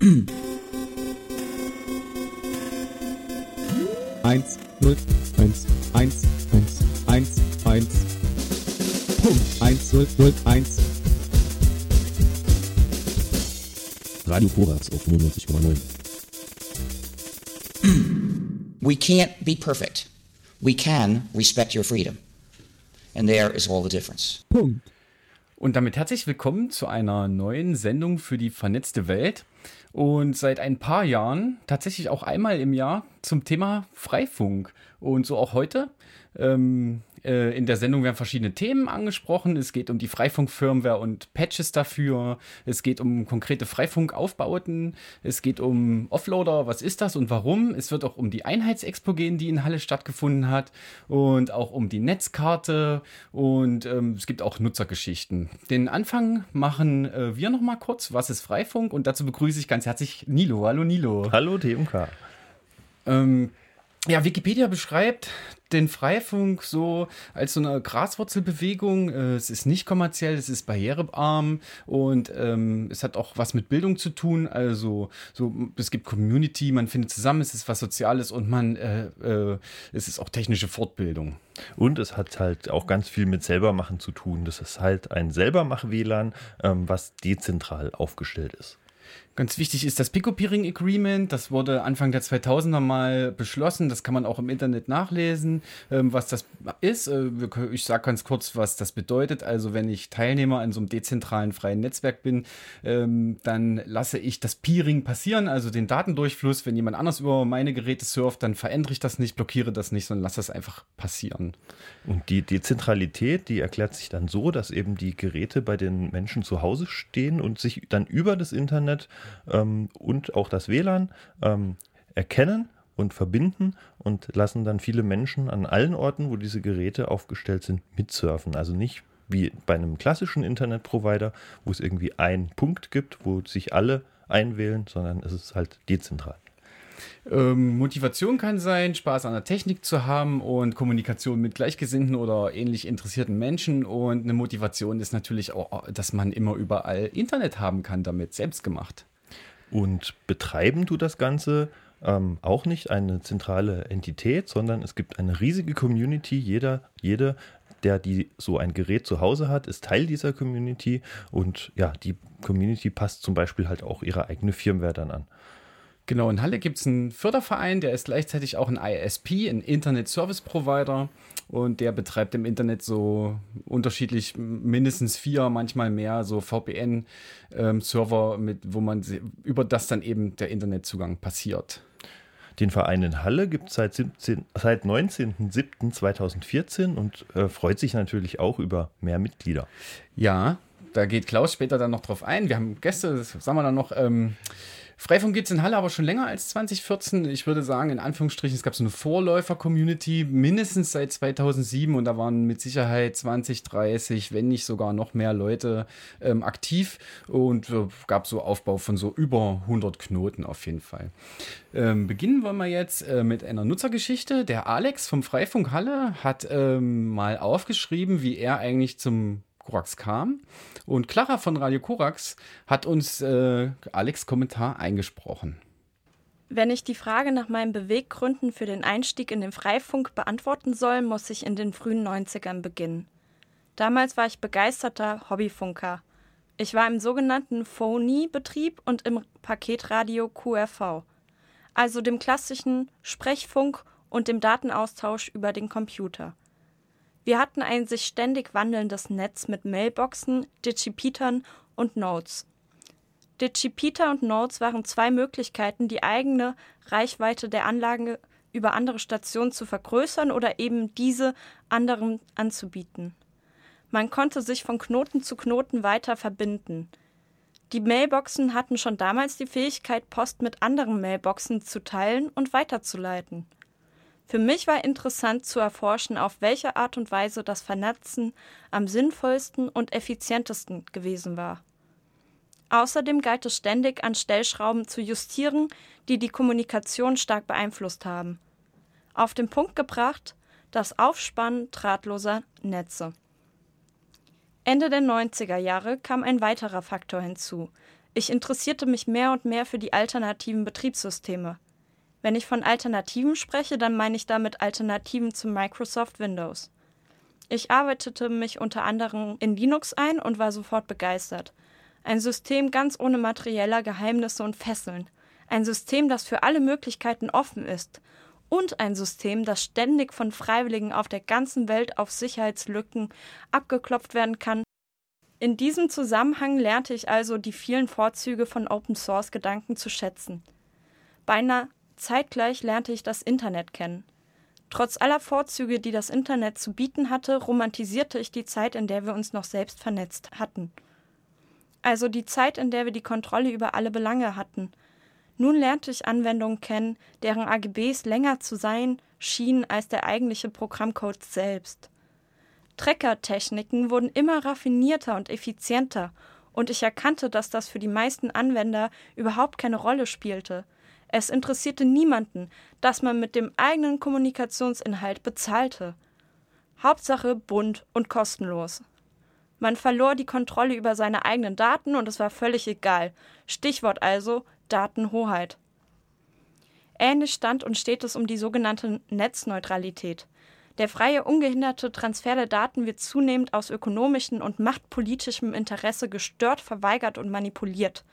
Eins, null, eins, eins, eins, eins, eins. Punkt. Eins, null, null, eins. Radio Korax auf 95,9. We can't be perfect. We can respect your freedom. And there is all the difference. Punkt. Und damit herzlich willkommen zu einer neuen Sendung für die vernetzte Welt. Und seit ein paar Jahren, tatsächlich auch einmal im Jahr, zum Thema Freifunk. Und so auch heute. Ähm, äh, in der Sendung werden verschiedene Themen angesprochen. Es geht um die Freifunk-Firmware und Patches dafür. Es geht um konkrete Freifunkaufbauten. Es geht um Offloader. Was ist das und warum? Es wird auch um die Einheitsexpo gehen, die in Halle stattgefunden hat. Und auch um die Netzkarte. Und ähm, es gibt auch Nutzergeschichten. Den Anfang machen äh, wir noch mal kurz. Was ist Freifunk? Und dazu begrüße ich ganz herzlich Nilo. Hallo Nilo. Hallo TMK. Ähm, ja, Wikipedia beschreibt den Freifunk so als so eine Graswurzelbewegung. Äh, es ist nicht kommerziell, es ist barrierearm und ähm, es hat auch was mit Bildung zu tun. Also so, es gibt Community, man findet zusammen, es ist was Soziales und man, äh, äh, es ist auch technische Fortbildung. Und es hat halt auch ganz viel mit Selbermachen zu tun. Das ist halt ein Selbermach-WLAN, ähm, was dezentral aufgestellt ist. Ganz wichtig ist das Pico-Peering Agreement. Das wurde Anfang der 2000er mal beschlossen. Das kann man auch im Internet nachlesen, ähm, was das ist. Äh, ich sage ganz kurz, was das bedeutet. Also wenn ich Teilnehmer an so einem dezentralen freien Netzwerk bin, ähm, dann lasse ich das Peering passieren, also den Datendurchfluss. Wenn jemand anders über meine Geräte surft, dann verändere ich das nicht, blockiere das nicht, sondern lasse das einfach passieren. Und die Dezentralität, die erklärt sich dann so, dass eben die Geräte bei den Menschen zu Hause stehen und sich dann über das Internet ähm, und auch das WLAN ähm, erkennen und verbinden und lassen dann viele Menschen an allen Orten, wo diese Geräte aufgestellt sind, mitsurfen. Also nicht wie bei einem klassischen Internetprovider, wo es irgendwie einen Punkt gibt, wo sich alle einwählen, sondern es ist halt dezentral. Ähm, Motivation kann sein, Spaß an der Technik zu haben und Kommunikation mit Gleichgesinnten oder ähnlich interessierten Menschen. Und eine Motivation ist natürlich auch, dass man immer überall Internet haben kann, damit selbst gemacht. Und betreiben du das Ganze ähm, auch nicht eine zentrale Entität, sondern es gibt eine riesige Community. Jeder, jede, der die so ein Gerät zu Hause hat, ist Teil dieser Community. Und ja, die Community passt zum Beispiel halt auch ihre eigene Firmware dann an. Genau, in Halle gibt es einen Förderverein, der ist gleichzeitig auch ein ISP, ein Internet Service Provider. Und der betreibt im Internet so unterschiedlich mindestens vier, manchmal mehr, so VPN-Server, ähm, mit, wo man über das dann eben der Internetzugang passiert. Den Verein in Halle gibt es seit, seit 19.07.2014 und äh, freut sich natürlich auch über mehr Mitglieder. Ja, da geht Klaus später dann noch drauf ein. Wir haben Gäste, das sagen wir dann noch. Ähm, Freifunk gibt es in Halle aber schon länger als 2014. Ich würde sagen, in Anführungsstrichen, es gab so eine Vorläufer-Community mindestens seit 2007 und da waren mit Sicherheit 20, 30, wenn nicht sogar noch mehr Leute ähm, aktiv und äh, gab so Aufbau von so über 100 Knoten auf jeden Fall. Ähm, beginnen wollen wir jetzt äh, mit einer Nutzergeschichte. Der Alex vom Freifunk Halle hat ähm, mal aufgeschrieben, wie er eigentlich zum Korax kam. Und Clara von Radio Korax hat uns äh, Alex Kommentar eingesprochen. Wenn ich die Frage nach meinen Beweggründen für den Einstieg in den Freifunk beantworten soll, muss ich in den frühen 90ern beginnen. Damals war ich begeisterter Hobbyfunker. Ich war im sogenannten Phony-Betrieb und im Paketradio QRV, also dem klassischen Sprechfunk und dem Datenaustausch über den Computer. Wir hatten ein sich ständig wandelndes Netz mit Mailboxen, Digipetern und Nodes. Digipeter und Nodes waren zwei Möglichkeiten, die eigene Reichweite der Anlage über andere Stationen zu vergrößern oder eben diese anderen anzubieten. Man konnte sich von Knoten zu Knoten weiter verbinden. Die Mailboxen hatten schon damals die Fähigkeit, Post mit anderen Mailboxen zu teilen und weiterzuleiten. Für mich war interessant zu erforschen, auf welche Art und Weise das Vernetzen am sinnvollsten und effizientesten gewesen war. Außerdem galt es ständig an Stellschrauben zu justieren, die die Kommunikation stark beeinflusst haben. Auf den Punkt gebracht das Aufspannen drahtloser Netze. Ende der 90er Jahre kam ein weiterer Faktor hinzu. Ich interessierte mich mehr und mehr für die alternativen Betriebssysteme. Wenn ich von Alternativen spreche, dann meine ich damit Alternativen zu Microsoft Windows. Ich arbeitete mich unter anderem in Linux ein und war sofort begeistert. Ein System ganz ohne materieller Geheimnisse und Fesseln. Ein System, das für alle Möglichkeiten offen ist. Und ein System, das ständig von Freiwilligen auf der ganzen Welt auf Sicherheitslücken abgeklopft werden kann. In diesem Zusammenhang lernte ich also die vielen Vorzüge von Open Source Gedanken zu schätzen. Beinahe zeitgleich lernte ich das Internet kennen. Trotz aller Vorzüge, die das Internet zu bieten hatte, romantisierte ich die Zeit, in der wir uns noch selbst vernetzt hatten. Also die Zeit, in der wir die Kontrolle über alle Belange hatten. Nun lernte ich Anwendungen kennen, deren AGBs länger zu sein schienen als der eigentliche Programmcode selbst. Trecker-Techniken wurden immer raffinierter und effizienter, und ich erkannte, dass das für die meisten Anwender überhaupt keine Rolle spielte – es interessierte niemanden, dass man mit dem eigenen Kommunikationsinhalt bezahlte. Hauptsache bunt und kostenlos. Man verlor die Kontrolle über seine eigenen Daten und es war völlig egal. Stichwort also Datenhoheit. Ähnlich stand und steht es um die sogenannte Netzneutralität. Der freie, ungehinderte Transfer der Daten wird zunehmend aus ökonomischem und machtpolitischem Interesse gestört, verweigert und manipuliert.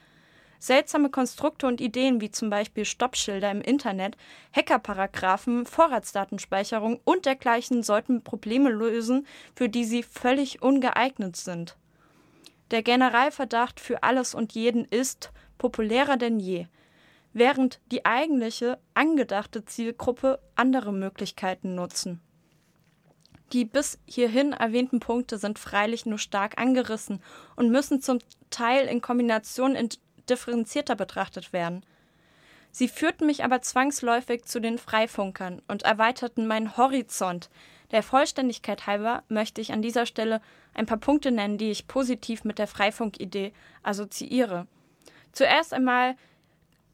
Seltsame Konstrukte und Ideen wie zum Beispiel Stoppschilder im Internet, Hackerparagraphen, Vorratsdatenspeicherung und dergleichen sollten Probleme lösen, für die sie völlig ungeeignet sind. Der Generalverdacht für alles und jeden ist populärer denn je, während die eigentliche, angedachte Zielgruppe andere Möglichkeiten nutzen. Die bis hierhin erwähnten Punkte sind freilich nur stark angerissen und müssen zum Teil in Kombination in differenzierter betrachtet werden. Sie führten mich aber zwangsläufig zu den Freifunkern und erweiterten meinen Horizont. Der Vollständigkeit halber möchte ich an dieser Stelle ein paar Punkte nennen, die ich positiv mit der Freifunkidee assoziiere. Zuerst einmal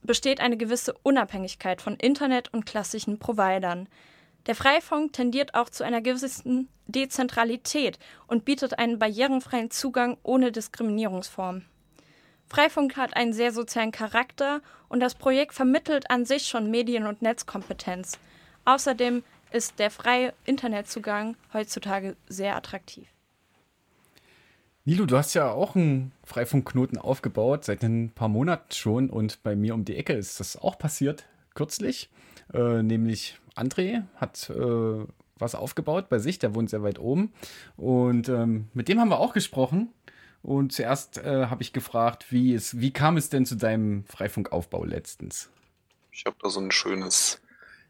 besteht eine gewisse Unabhängigkeit von Internet und klassischen Providern. Der Freifunk tendiert auch zu einer gewissen Dezentralität und bietet einen barrierenfreien Zugang ohne Diskriminierungsform. Freifunk hat einen sehr sozialen Charakter und das Projekt vermittelt an sich schon Medien- und Netzkompetenz. Außerdem ist der freie Internetzugang heutzutage sehr attraktiv. Nilo, du hast ja auch einen Freifunkknoten aufgebaut, seit ein paar Monaten schon. Und bei mir um die Ecke ist das auch passiert, kürzlich. Äh, nämlich André hat äh, was aufgebaut bei sich, der wohnt sehr weit oben. Und ähm, mit dem haben wir auch gesprochen. Und zuerst äh, habe ich gefragt, wie, es, wie kam es denn zu deinem Freifunkaufbau letztens? Ich habe da so ein schönes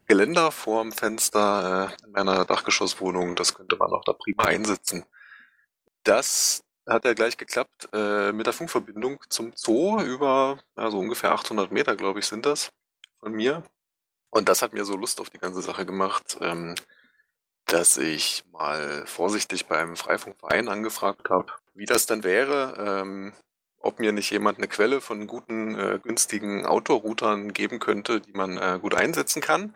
Geländer vorm Fenster äh, in meiner Dachgeschosswohnung. Das könnte man auch da prima einsetzen. Das hat ja gleich geklappt äh, mit der Funkverbindung zum Zoo über also ungefähr 800 Meter, glaube ich, sind das von mir. Und das hat mir so Lust auf die ganze Sache gemacht, ähm, dass ich mal vorsichtig beim Freifunkverein angefragt habe, wie das dann wäre, ähm, ob mir nicht jemand eine Quelle von guten, äh, günstigen Outdoor-Routern geben könnte, die man äh, gut einsetzen kann.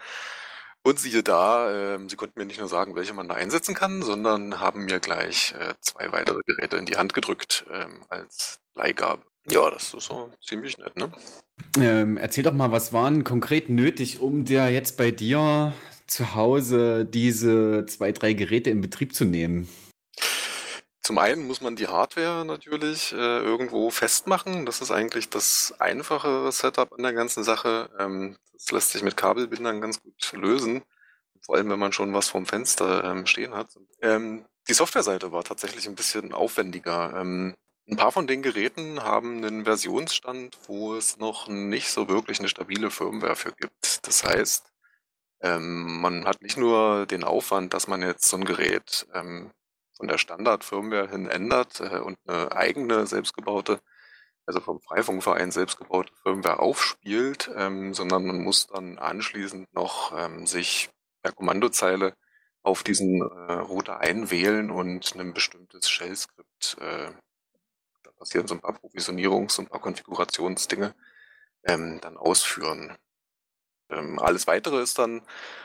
Und siehe da, äh, sie konnten mir nicht nur sagen, welche man da einsetzen kann, sondern haben mir gleich äh, zwei weitere Geräte in die Hand gedrückt ähm, als Leihgabe. Ja, das ist so ziemlich nett, ne? Ähm, erzähl doch mal, was waren konkret nötig, um dir jetzt bei dir zu Hause diese zwei, drei Geräte in Betrieb zu nehmen? Zum einen muss man die Hardware natürlich äh, irgendwo festmachen. Das ist eigentlich das einfache Setup an der ganzen Sache. Ähm, das lässt sich mit Kabelbindern ganz gut lösen. Vor allem, wenn man schon was vorm Fenster ähm, stehen hat. Ähm, die Softwareseite war tatsächlich ein bisschen aufwendiger. Ähm, ein paar von den Geräten haben einen Versionsstand, wo es noch nicht so wirklich eine stabile Firmware für gibt. Das heißt, ähm, man hat nicht nur den Aufwand, dass man jetzt so ein Gerät ähm, von der Standard-Firmware hin ändert äh, und eine eigene selbstgebaute, also vom Freifunkverein selbstgebaute Firmware aufspielt, ähm, sondern man muss dann anschließend noch ähm, sich per Kommandozeile auf diesen äh, Router einwählen und ein bestimmtes Shell-Skript, äh, da passieren so ein paar Provisionierungs- und ein paar Konfigurationsdinge, ähm, dann ausführen. Ähm, alles weitere ist dann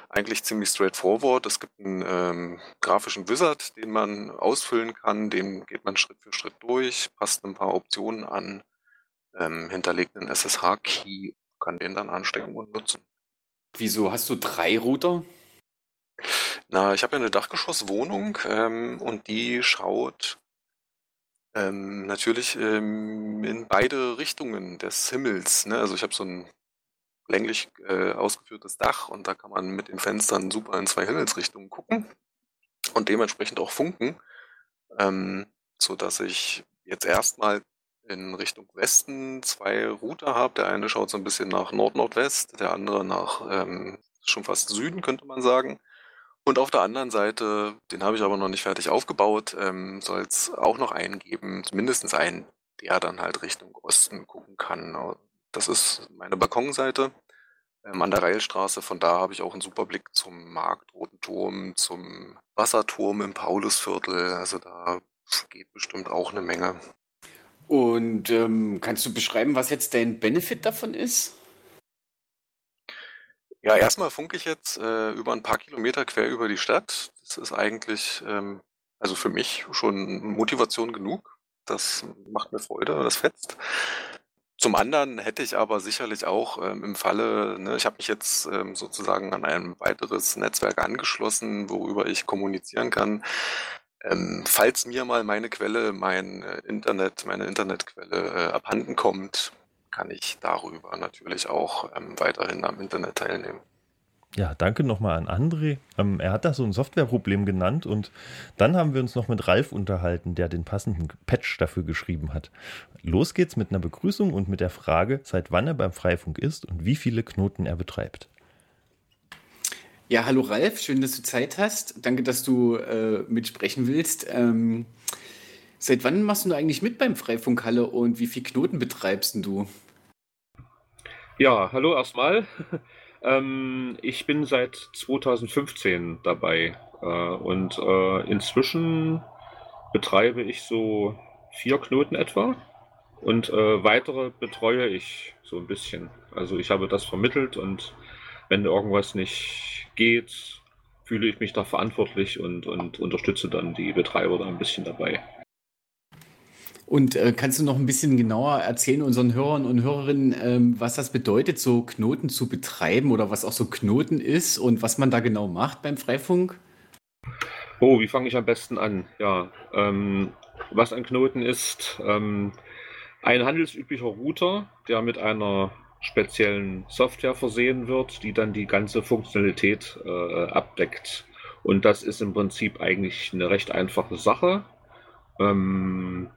eigentlich ziemlich straightforward. Es gibt einen ähm, grafischen Wizard, den man ausfüllen kann. Den geht man Schritt für Schritt durch, passt ein paar Optionen an ähm, hinterlegten SSH-Key, kann den dann anstecken und nutzen. Wieso hast du drei Router? Na, ich habe ja eine Dachgeschosswohnung ähm, und die schaut ähm, natürlich ähm, in beide Richtungen des Himmels. Ne? Also ich habe so ein länglich äh, ausgeführtes Dach und da kann man mit den Fenstern super in zwei Himmelsrichtungen gucken und dementsprechend auch funken, ähm, so dass ich jetzt erstmal in Richtung Westen zwei Router habe. Der eine schaut so ein bisschen nach Nord-Nordwest, der andere nach ähm, schon fast Süden, könnte man sagen. Und auf der anderen Seite, den habe ich aber noch nicht fertig aufgebaut, ähm, soll es auch noch einen geben, mindestens einen, der dann halt Richtung Osten gucken kann. Das ist meine Balkonseite ähm, an der Reilstraße. Von da habe ich auch einen super Blick zum Markt, Roten Turm, zum Wasserturm im Paulusviertel. Also da geht bestimmt auch eine Menge. Und ähm, kannst du beschreiben, was jetzt dein Benefit davon ist? Ja, erstmal funke ich jetzt äh, über ein paar Kilometer quer über die Stadt. Das ist eigentlich, ähm, also für mich schon Motivation genug. Das macht mir Freude, das fetzt. Zum anderen hätte ich aber sicherlich auch ähm, im Falle, ne, ich habe mich jetzt ähm, sozusagen an ein weiteres Netzwerk angeschlossen, worüber ich kommunizieren kann. Ähm, falls mir mal meine Quelle, mein äh, Internet, meine Internetquelle äh, abhanden kommt, kann ich darüber natürlich auch ähm, weiterhin am Internet teilnehmen. Ja, danke nochmal an André. Ähm, er hat da so ein Softwareproblem genannt und dann haben wir uns noch mit Ralf unterhalten, der den passenden Patch dafür geschrieben hat. Los geht's mit einer Begrüßung und mit der Frage, seit wann er beim Freifunk ist und wie viele Knoten er betreibt. Ja, hallo Ralf, schön, dass du Zeit hast. Danke, dass du äh, mitsprechen willst. Ähm, seit wann machst du eigentlich mit beim Freifunk Halle und wie viele Knoten betreibst du? Ja, hallo erstmal. Ähm, ich bin seit 2015 dabei äh, und äh, inzwischen betreibe ich so vier Knoten etwa und äh, weitere betreue ich so ein bisschen. Also ich habe das vermittelt und wenn irgendwas nicht geht, fühle ich mich da verantwortlich und, und unterstütze dann die Betreiber da ein bisschen dabei. Und äh, kannst du noch ein bisschen genauer erzählen unseren Hörern und Hörerinnen, ähm, was das bedeutet, so Knoten zu betreiben oder was auch so Knoten ist und was man da genau macht beim Freifunk? Oh, wie fange ich am besten an? Ja, ähm, was ein Knoten ist, ähm, ein handelsüblicher Router, der mit einer speziellen Software versehen wird, die dann die ganze Funktionalität äh, abdeckt. Und das ist im Prinzip eigentlich eine recht einfache Sache. Ähm,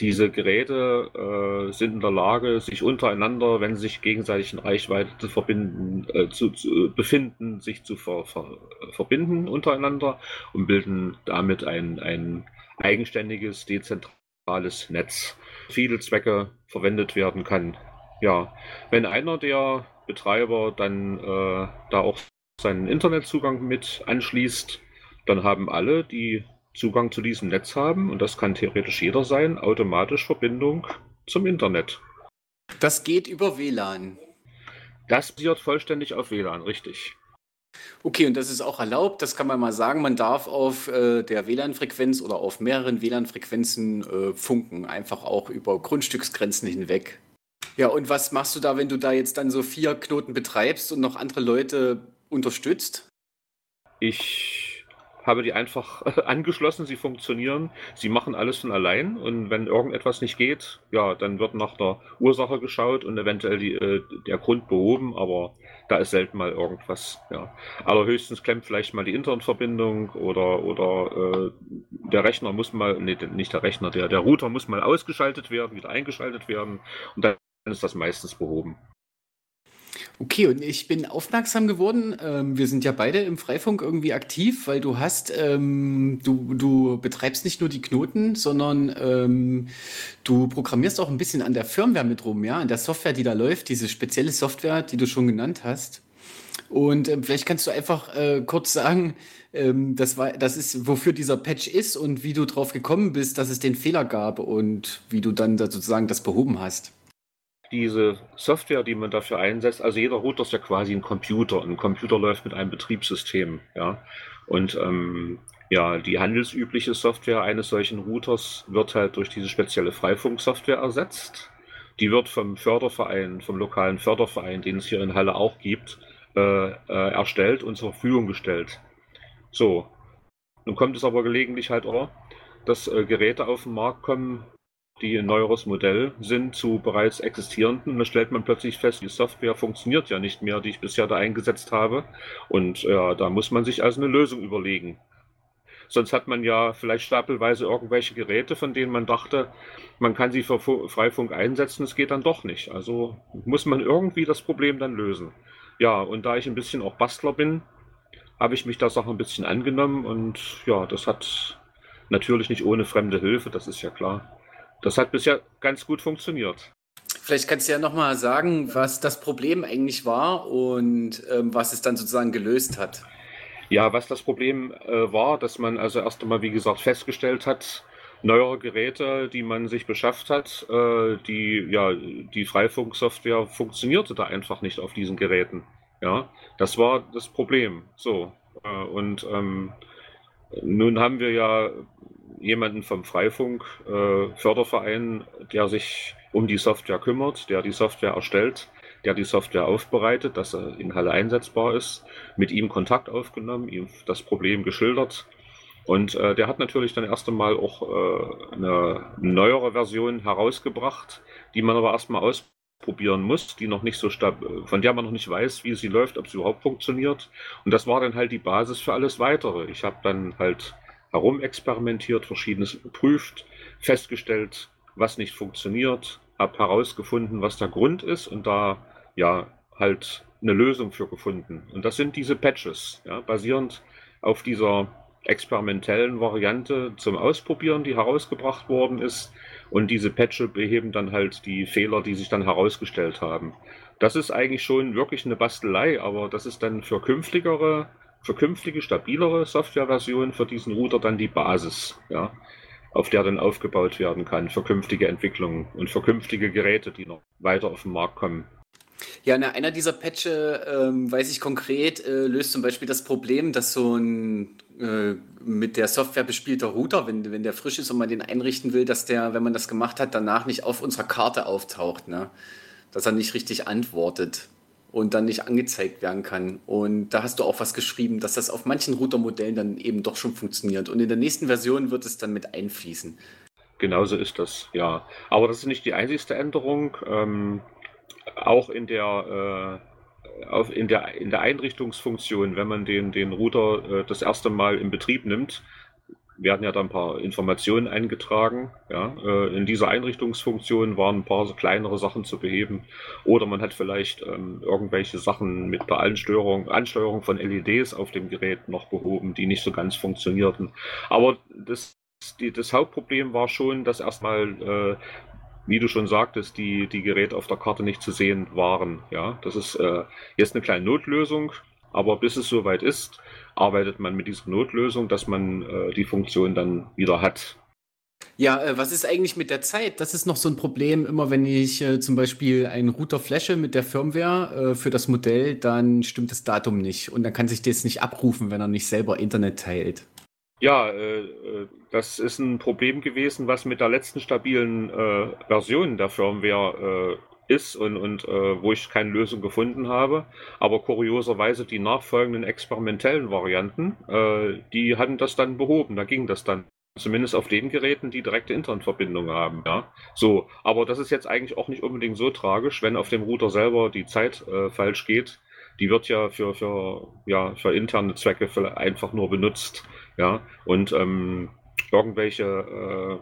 diese Geräte äh, sind in der Lage, sich untereinander, wenn sie sich gegenseitig in Reichweite zu verbinden, äh, zu, zu, befinden, sich zu ver, ver, verbinden untereinander und bilden damit ein, ein eigenständiges, dezentrales Netz. Viele Zwecke verwendet werden kann. Ja, wenn einer der Betreiber dann äh, da auch seinen Internetzugang mit anschließt, dann haben alle, die Zugang zu diesem Netz haben, und das kann theoretisch jeder sein, automatisch Verbindung zum Internet. Das geht über WLAN. Das basiert vollständig auf WLAN, richtig. Okay, und das ist auch erlaubt, das kann man mal sagen. Man darf auf äh, der WLAN-Frequenz oder auf mehreren WLAN-Frequenzen äh, funken, einfach auch über Grundstücksgrenzen hinweg. Ja, und was machst du da, wenn du da jetzt dann so vier Knoten betreibst und noch andere Leute unterstützt? Ich habe die einfach angeschlossen, sie funktionieren, sie machen alles von allein und wenn irgendetwas nicht geht, ja, dann wird nach der Ursache geschaut und eventuell die, äh, der Grund behoben, aber da ist selten mal irgendwas, ja. Allerhöchstens klemmt vielleicht mal die Internetverbindung oder, oder äh, der Rechner muss mal, nee, nicht der Rechner, der, der Router muss mal ausgeschaltet werden, wieder eingeschaltet werden und dann ist das meistens behoben. Okay, und ich bin aufmerksam geworden. Ähm, wir sind ja beide im Freifunk irgendwie aktiv, weil du hast, ähm, du, du betreibst nicht nur die Knoten, sondern ähm, du programmierst auch ein bisschen an der Firmware mit rum, ja, an der Software, die da läuft, diese spezielle Software, die du schon genannt hast. Und ähm, vielleicht kannst du einfach äh, kurz sagen, ähm, das, war, das ist, wofür dieser Patch ist und wie du drauf gekommen bist, dass es den Fehler gab und wie du dann da sozusagen das behoben hast diese Software, die man dafür einsetzt, also jeder Router ist ja quasi ein Computer. Ein Computer läuft mit einem Betriebssystem, ja. Und ähm, ja, die handelsübliche Software eines solchen Routers wird halt durch diese spezielle Freifunksoftware ersetzt. Die wird vom Förderverein, vom lokalen Förderverein, den es hier in Halle auch gibt, äh, äh, erstellt und zur Verfügung gestellt. So. Nun kommt es aber gelegentlich halt auch, dass äh, Geräte auf den Markt kommen, die ein neueres Modell sind zu bereits existierenden. Da stellt man plötzlich fest, die Software funktioniert ja nicht mehr, die ich bisher da eingesetzt habe. Und ja, da muss man sich also eine Lösung überlegen. Sonst hat man ja vielleicht stapelweise irgendwelche Geräte, von denen man dachte, man kann sie für Freifunk einsetzen, es geht dann doch nicht. Also muss man irgendwie das Problem dann lösen. Ja, und da ich ein bisschen auch Bastler bin, habe ich mich der Sache ein bisschen angenommen und ja, das hat natürlich nicht ohne fremde Hilfe, das ist ja klar. Das hat bisher ganz gut funktioniert. Vielleicht kannst du ja nochmal sagen, was das Problem eigentlich war und ähm, was es dann sozusagen gelöst hat. Ja, was das Problem äh, war, dass man also erst einmal, wie gesagt, festgestellt hat, neuere Geräte, die man sich beschafft hat, äh, die, ja, die Freifunksoftware funktionierte da einfach nicht auf diesen Geräten. Ja, das war das Problem. So. Äh, und ähm, nun haben wir ja jemanden vom Freifunk äh, Förderverein, der sich um die Software kümmert, der die Software erstellt der die Software aufbereitet, dass er in Halle einsetzbar ist, mit ihm Kontakt aufgenommen, ihm das Problem geschildert. Und äh, der hat natürlich dann erst einmal auch äh, eine neuere Version herausgebracht, die man aber erstmal ausprobieren muss, die noch nicht so von der man noch nicht weiß, wie sie läuft, ob sie überhaupt funktioniert. Und das war dann halt die Basis für alles weitere. Ich habe dann halt herumexperimentiert, verschiedenes geprüft, festgestellt, was nicht funktioniert, habe herausgefunden, was der Grund ist und da ja halt eine Lösung für gefunden. Und das sind diese Patches, ja, basierend auf dieser experimentellen Variante zum Ausprobieren, die herausgebracht worden ist. Und diese Patches beheben dann halt die Fehler, die sich dann herausgestellt haben. Das ist eigentlich schon wirklich eine Bastelei, aber das ist dann für künftigere, für künftige stabilere Softwareversionen für diesen Router dann die Basis, ja, auf der dann aufgebaut werden kann für künftige Entwicklungen und für künftige Geräte, die noch weiter auf den Markt kommen. Ja, na, einer dieser Patche, ähm, weiß ich konkret, äh, löst zum Beispiel das Problem, dass so ein äh, mit der Software bespielter Router, wenn, wenn der frisch ist und man den einrichten will, dass der, wenn man das gemacht hat, danach nicht auf unserer Karte auftaucht. Ne? Dass er nicht richtig antwortet und dann nicht angezeigt werden kann. Und da hast du auch was geschrieben, dass das auf manchen Routermodellen dann eben doch schon funktioniert. Und in der nächsten Version wird es dann mit einfließen. Genauso ist das, ja. Aber das ist nicht die einzigste Änderung. Ähm, auch in der, äh, auf, in, der, in der Einrichtungsfunktion, wenn man den, den Router äh, das erste Mal in Betrieb nimmt, werden ja da ein paar Informationen eingetragen. Ja. Äh, in dieser Einrichtungsfunktion waren ein paar kleinere Sachen zu beheben. Oder man hat vielleicht ähm, irgendwelche Sachen mit der Ansteuerung, Ansteuerung von LEDs auf dem Gerät noch behoben, die nicht so ganz funktionierten. Aber das, die, das Hauptproblem war schon, dass erstmal äh, wie du schon sagtest, die, die Geräte auf der Karte nicht zu sehen waren. Ja, das ist äh, jetzt eine kleine Notlösung, aber bis es soweit ist, arbeitet man mit dieser Notlösung, dass man äh, die Funktion dann wieder hat. Ja, äh, was ist eigentlich mit der Zeit? Das ist noch so ein Problem. Immer wenn ich äh, zum Beispiel einen Router flashe mit der Firmware äh, für das Modell, dann stimmt das Datum nicht. Und dann kann sich das nicht abrufen, wenn er nicht selber Internet teilt. Ja, äh, äh, das ist ein Problem gewesen, was mit der letzten stabilen Version der Firmware ist und, und äh, wo ich keine Lösung gefunden habe. Aber kurioserweise die nachfolgenden experimentellen Varianten, äh, die hatten das dann behoben. Da ging das dann. Zumindest auf den Geräten, die direkte Internetverbindung haben. Ja, so. Aber das ist jetzt eigentlich auch nicht unbedingt so tragisch, wenn auf dem Router selber die Zeit falsch geht. Die wird ja für, für, ja, für interne Zwecke einfach nur benutzt. Ja, und ähm, irgendwelche äh,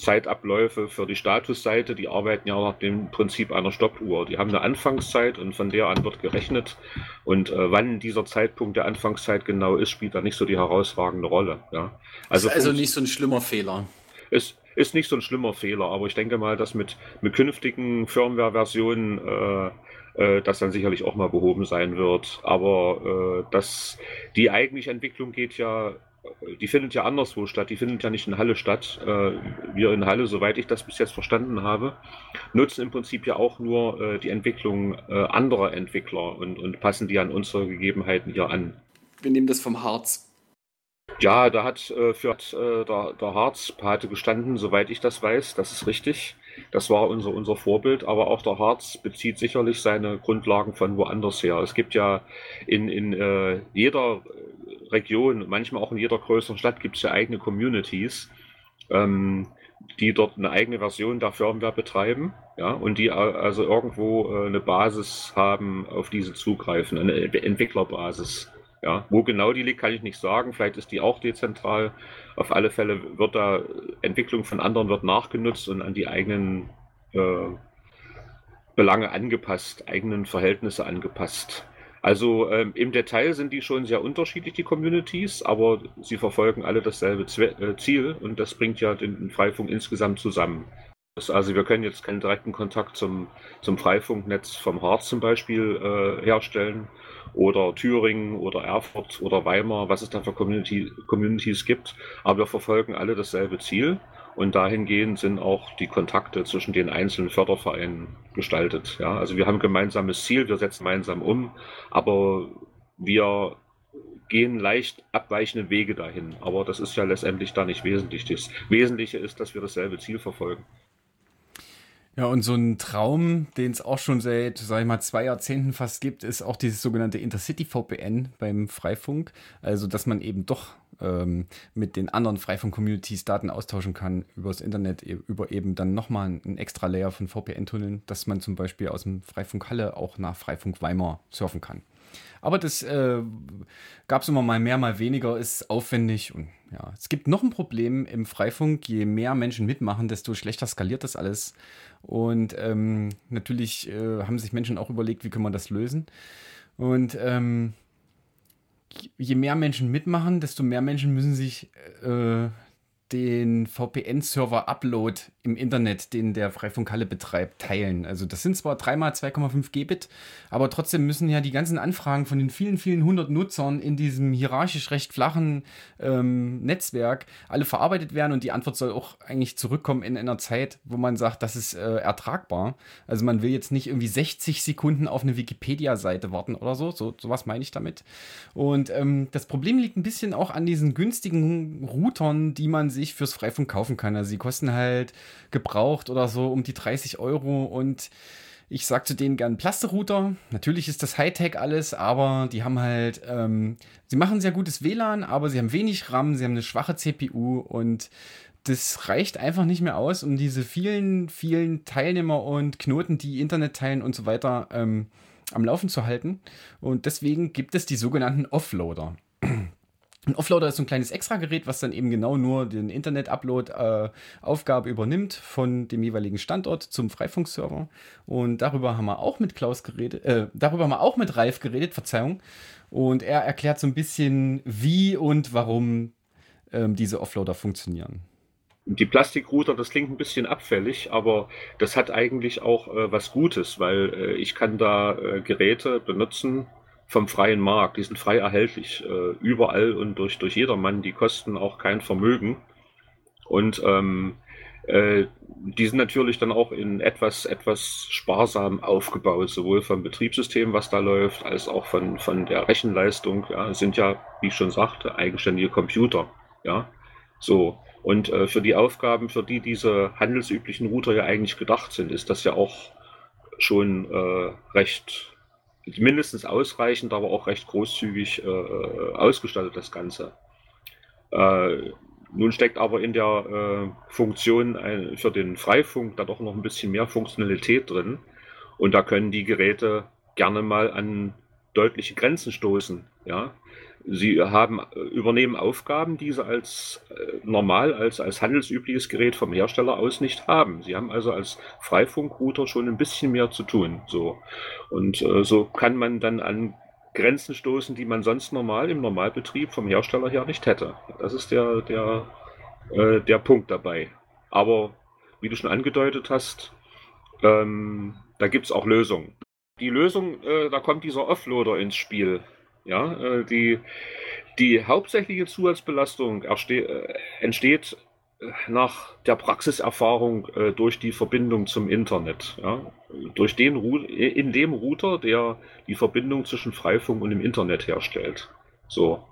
Zeitabläufe für die Statusseite, die arbeiten ja nach dem Prinzip einer Stoppuhr. Die haben eine Anfangszeit und von der an wird gerechnet. Und äh, wann dieser Zeitpunkt der Anfangszeit genau ist, spielt da nicht so die herausragende Rolle. Ja. Also, ist also nicht so ein schlimmer Fehler. Ist, ist nicht so ein schlimmer Fehler, aber ich denke mal, dass mit, mit künftigen Firmware-Versionen äh, äh, das dann sicherlich auch mal behoben sein wird. Aber äh, das, die eigentliche Entwicklung geht ja die findet ja anderswo statt, die findet ja nicht in Halle statt. Äh, wir in Halle, soweit ich das bis jetzt verstanden habe, nutzen im Prinzip ja auch nur äh, die Entwicklung äh, anderer Entwickler und, und passen die an unsere Gegebenheiten hier an. Wir nehmen das vom Harz. Ja, da hat äh, für äh, der, der Harz Pate gestanden, soweit ich das weiß. Das ist richtig. Das war unser, unser Vorbild, aber auch der Harz bezieht sicherlich seine Grundlagen von woanders her. Es gibt ja in, in äh, jeder Region, manchmal auch in jeder größeren Stadt, gibt es ja eigene Communities, ähm, die dort eine eigene Version der Firmware betreiben ja, und die also irgendwo äh, eine Basis haben, auf diese zugreifen, eine Entwicklerbasis. Ja, wo genau die liegt, kann ich nicht sagen. Vielleicht ist die auch dezentral. Auf alle Fälle wird da Entwicklung von anderen wird nachgenutzt und an die eigenen äh, Belange angepasst, eigenen Verhältnisse angepasst. Also ähm, im Detail sind die schon sehr unterschiedlich, die Communities, aber sie verfolgen alle dasselbe Zwe äh, Ziel und das bringt ja den, den Freifunk insgesamt zusammen. Das, also wir können jetzt keinen direkten Kontakt zum, zum Freifunknetz vom Harz zum Beispiel äh, herstellen oder Thüringen oder Erfurt oder Weimar, was es da für Community, Communities gibt. Aber wir verfolgen alle dasselbe Ziel und dahingehend sind auch die Kontakte zwischen den einzelnen Fördervereinen gestaltet. Ja, also wir haben ein gemeinsames Ziel, wir setzen gemeinsam um, aber wir gehen leicht abweichende Wege dahin. Aber das ist ja letztendlich da nicht wesentlich. Das Wesentliche ist, dass wir dasselbe Ziel verfolgen. Ja, und so ein Traum, den es auch schon seit, sag ich mal, zwei Jahrzehnten fast gibt, ist auch dieses sogenannte Intercity VPN beim Freifunk. Also, dass man eben doch ähm, mit den anderen Freifunk-Communities Daten austauschen kann übers Internet, e-, über eben dann nochmal einen extra Layer von VPN-Tunneln, dass man zum Beispiel aus dem Freifunk Halle auch nach Freifunk Weimar surfen kann. Aber das äh, gab es immer mal mehr, mal weniger, ist aufwendig und ja. Es gibt noch ein Problem im Freifunk. Je mehr Menschen mitmachen, desto schlechter skaliert das alles. Und ähm, natürlich äh, haben sich Menschen auch überlegt, wie können wir das lösen. Und ähm, je mehr Menschen mitmachen, desto mehr Menschen müssen sich äh, den VPN-Server-Upload im Internet, den der Freifunkhalle betreibt, teilen. Also das sind zwar dreimal 2,5 Gbit, aber trotzdem müssen ja die ganzen Anfragen von den vielen, vielen hundert Nutzern in diesem hierarchisch recht flachen ähm, Netzwerk alle verarbeitet werden und die Antwort soll auch eigentlich zurückkommen in einer Zeit, wo man sagt, das ist äh, ertragbar. Also man will jetzt nicht irgendwie 60 Sekunden auf eine Wikipedia-Seite warten oder so. so. Sowas meine ich damit. Und ähm, das Problem liegt ein bisschen auch an diesen günstigen Routern, die man sich sich fürs Freifunk kaufen kann. Also sie kosten halt gebraucht oder so um die 30 Euro und ich sag zu denen gern Plasterouter. Natürlich ist das Hightech alles, aber die haben halt, ähm, sie machen sehr gutes WLAN, aber sie haben wenig RAM, sie haben eine schwache CPU und das reicht einfach nicht mehr aus, um diese vielen, vielen Teilnehmer und Knoten, die Internet teilen und so weiter, ähm, am Laufen zu halten. Und deswegen gibt es die sogenannten Offloader. Ein Offloader ist so ein kleines Extra-Gerät, was dann eben genau nur den Internet-Upload-Aufgabe äh, übernimmt von dem jeweiligen Standort zum Freifunkserver. Und darüber haben wir auch mit Klaus geredet, äh, darüber haben wir auch mit Ralf geredet, Verzeihung. Und er erklärt so ein bisschen, wie und warum ähm, diese Offloader funktionieren. Die Plastikrouter, das klingt ein bisschen abfällig, aber das hat eigentlich auch äh, was Gutes, weil äh, ich kann da äh, Geräte benutzen, vom freien Markt. Die sind frei erhältlich, äh, überall und durch, durch jedermann. Die kosten auch kein Vermögen. Und ähm, äh, die sind natürlich dann auch in etwas, etwas sparsam aufgebaut, sowohl vom Betriebssystem, was da läuft, als auch von, von der Rechenleistung. Ja, sind ja, wie ich schon sagte, eigenständige Computer. Ja, so. Und äh, für die Aufgaben, für die diese handelsüblichen Router ja eigentlich gedacht sind, ist das ja auch schon äh, recht mindestens ausreichend, aber auch recht großzügig äh, äh, ausgestattet, das Ganze. Äh, nun steckt aber in der äh, Funktion ein, für den Freifunk da doch noch ein bisschen mehr Funktionalität drin. Und da können die Geräte gerne mal an deutliche Grenzen stoßen. Ja? Sie haben, äh, übernehmen Aufgaben, die sie als äh, normal, als, als handelsübliches Gerät vom Hersteller aus nicht haben. Sie haben also als Freifunkrouter schon ein bisschen mehr zu tun. So. Und äh, so kann man dann an Grenzen stoßen, die man sonst normal im Normalbetrieb vom Hersteller her nicht hätte. Das ist der, der, äh, der Punkt dabei. Aber wie du schon angedeutet hast, ähm, da gibt es auch Lösungen. Die Lösung, äh, da kommt dieser Offloader ins Spiel. Ja, äh, die, die hauptsächliche Zusatzbelastung äh, entsteht äh, nach der Praxiserfahrung durch die Verbindung zum Internet. Ja? Durch den, in dem Router, der die Verbindung zwischen Freifunk und dem Internet herstellt. So.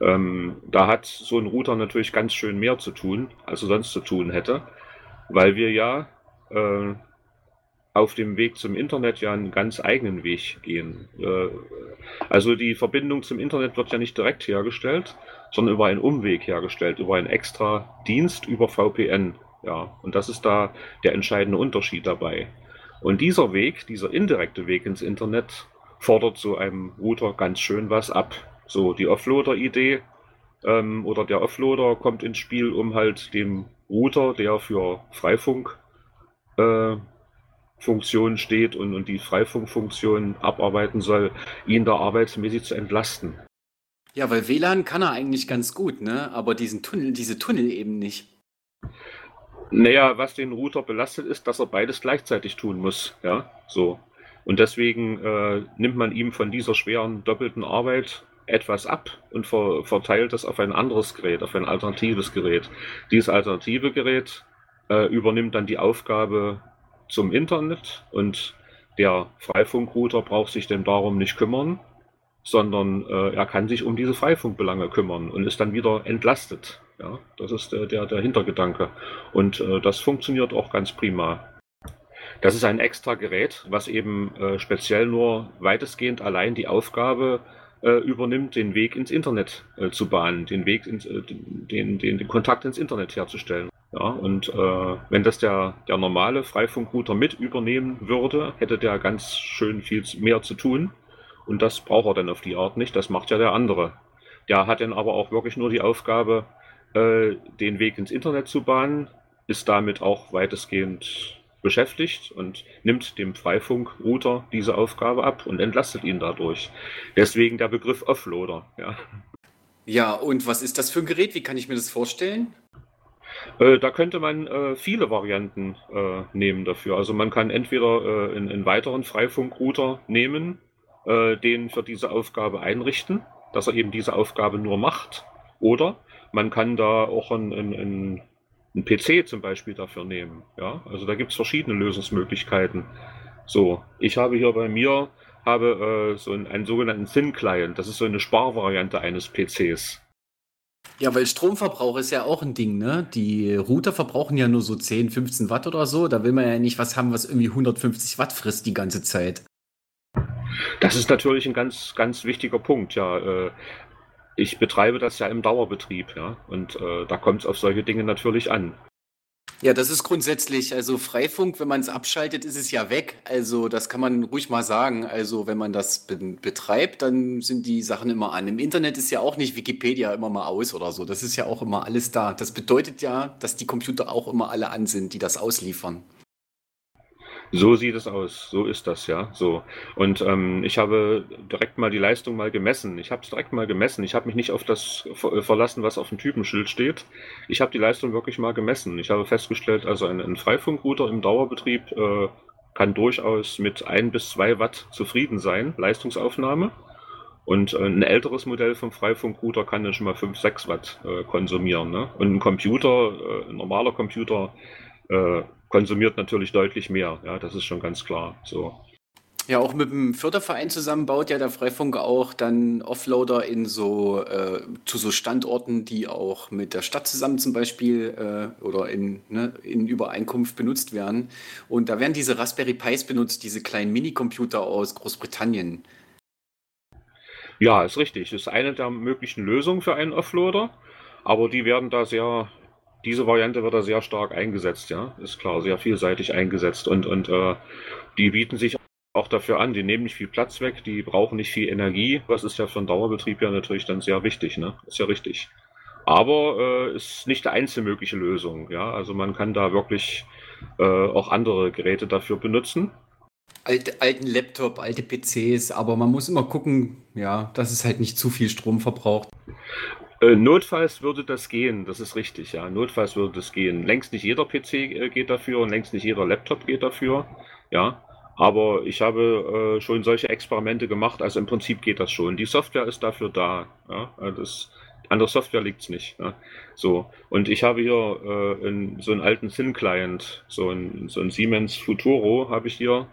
Ähm, da hat so ein Router natürlich ganz schön mehr zu tun, als er sonst zu tun hätte, weil wir ja äh, auf dem Weg zum Internet ja einen ganz eigenen Weg gehen. Äh, also die Verbindung zum Internet wird ja nicht direkt hergestellt, sondern über einen Umweg hergestellt, über einen extra Dienst über VPN. Ja, und das ist da der entscheidende Unterschied dabei. Und dieser Weg, dieser indirekte Weg ins Internet, fordert so einem Router ganz schön was ab. So die Offloader-Idee ähm, oder der Offloader kommt ins Spiel, um halt dem Router, der für Freifunk äh, Funktion steht und, und die Freifunkfunktion abarbeiten soll, ihn da arbeitsmäßig zu entlasten. Ja, weil WLAN kann er eigentlich ganz gut, ne? Aber diesen Tunnel, diese Tunnel eben nicht. Naja, was den Router belastet, ist, dass er beides gleichzeitig tun muss. Ja, so. Und deswegen äh, nimmt man ihm von dieser schweren doppelten Arbeit etwas ab und ver verteilt das auf ein anderes Gerät, auf ein alternatives Gerät. Dieses alternative Gerät äh, übernimmt dann die Aufgabe zum Internet und der Freifunkrouter braucht sich denn darum nicht kümmern, sondern äh, er kann sich um diese Freifunkbelange kümmern und ist dann wieder entlastet. Ja, das ist der, der, der Hintergedanke. Und äh, das funktioniert auch ganz prima. Das ist ein extra Gerät, was eben äh, speziell nur weitestgehend allein die Aufgabe äh, übernimmt, den Weg ins Internet äh, zu bahnen, den Weg ins, äh, den, den, den Kontakt ins Internet herzustellen. Ja, und äh, wenn das der, der normale Freifunkrouter mit übernehmen würde, hätte der ganz schön viel mehr zu tun. Und das braucht er dann auf die Art nicht, das macht ja der andere. Der hat dann aber auch wirklich nur die Aufgabe, äh, den Weg ins Internet zu bahnen, ist damit auch weitestgehend beschäftigt und nimmt dem Freifunkrouter diese Aufgabe ab und entlastet ihn dadurch. Deswegen der Begriff Offloader. Ja. ja, und was ist das für ein Gerät? Wie kann ich mir das vorstellen? Äh, da könnte man äh, viele Varianten äh, nehmen dafür. Also man kann entweder äh, einen, einen weiteren Freifunkrouter nehmen, äh, den für diese Aufgabe einrichten, dass er eben diese Aufgabe nur macht. Oder man kann da auch einen, einen, einen PC zum Beispiel dafür nehmen. Ja? Also da gibt es verschiedene Lösungsmöglichkeiten. So, ich habe hier bei mir habe, äh, so einen, einen sogenannten Thin Client. Das ist so eine Sparvariante eines PCs. Ja, weil Stromverbrauch ist ja auch ein Ding, ne? Die Router verbrauchen ja nur so 10, 15 Watt oder so. Da will man ja nicht was haben, was irgendwie 150 Watt frisst die ganze Zeit. Das ist natürlich ein ganz, ganz wichtiger Punkt, ja. Äh, ich betreibe das ja im Dauerbetrieb, ja. Und äh, da kommt es auf solche Dinge natürlich an. Ja, das ist grundsätzlich, also Freifunk, wenn man es abschaltet, ist es ja weg. Also das kann man ruhig mal sagen. Also wenn man das be betreibt, dann sind die Sachen immer an. Im Internet ist ja auch nicht Wikipedia immer mal aus oder so. Das ist ja auch immer alles da. Das bedeutet ja, dass die Computer auch immer alle an sind, die das ausliefern. So sieht es aus, so ist das, ja. So. Und ähm, ich habe direkt mal die Leistung mal gemessen. Ich habe es direkt mal gemessen. Ich habe mich nicht auf das ver verlassen, was auf dem Typenschild steht. Ich habe die Leistung wirklich mal gemessen. Ich habe festgestellt, also ein, ein Freifunkrouter im Dauerbetrieb äh, kann durchaus mit ein bis zwei Watt zufrieden sein, Leistungsaufnahme. Und äh, ein älteres Modell vom Freifunkrouter kann dann schon mal 5, 6 Watt äh, konsumieren. Ne? Und ein Computer, äh, ein normaler Computer, äh, konsumiert natürlich deutlich mehr. Ja, das ist schon ganz klar. So. Ja, auch mit dem Förderverein zusammen baut ja der Freifunk auch dann Offloader in so äh, zu so Standorten, die auch mit der Stadt zusammen zum Beispiel äh, oder in, ne, in Übereinkunft benutzt werden. Und da werden diese Raspberry Pis benutzt, diese kleinen Minicomputer aus Großbritannien. Ja, ist richtig. Ist eine der möglichen Lösungen für einen Offloader, aber die werden da sehr diese Variante wird da sehr stark eingesetzt, ja. Ist klar, sehr vielseitig eingesetzt und, und äh, die bieten sich auch dafür an, die nehmen nicht viel Platz weg, die brauchen nicht viel Energie. Was ist ja für einen Dauerbetrieb ja natürlich dann sehr wichtig, ne? Ist ja richtig. Aber äh, ist nicht die einzige mögliche Lösung, ja. Also man kann da wirklich äh, auch andere Geräte dafür benutzen. Alte, alten Laptop, alte PCs, aber man muss immer gucken, ja, dass es halt nicht zu viel Strom verbraucht. Äh, notfalls würde das gehen, das ist richtig, ja. Notfalls würde das gehen. Längst nicht jeder PC äh, geht dafür und längst nicht jeder Laptop geht dafür, ja. Aber ich habe äh, schon solche Experimente gemacht, also im Prinzip geht das schon. Die Software ist dafür da, ja. Also das, an der Software liegt es nicht. Ja? So, und ich habe hier äh, in, so einen alten Thin-Client, so ein, so ein Siemens Futuro habe ich hier.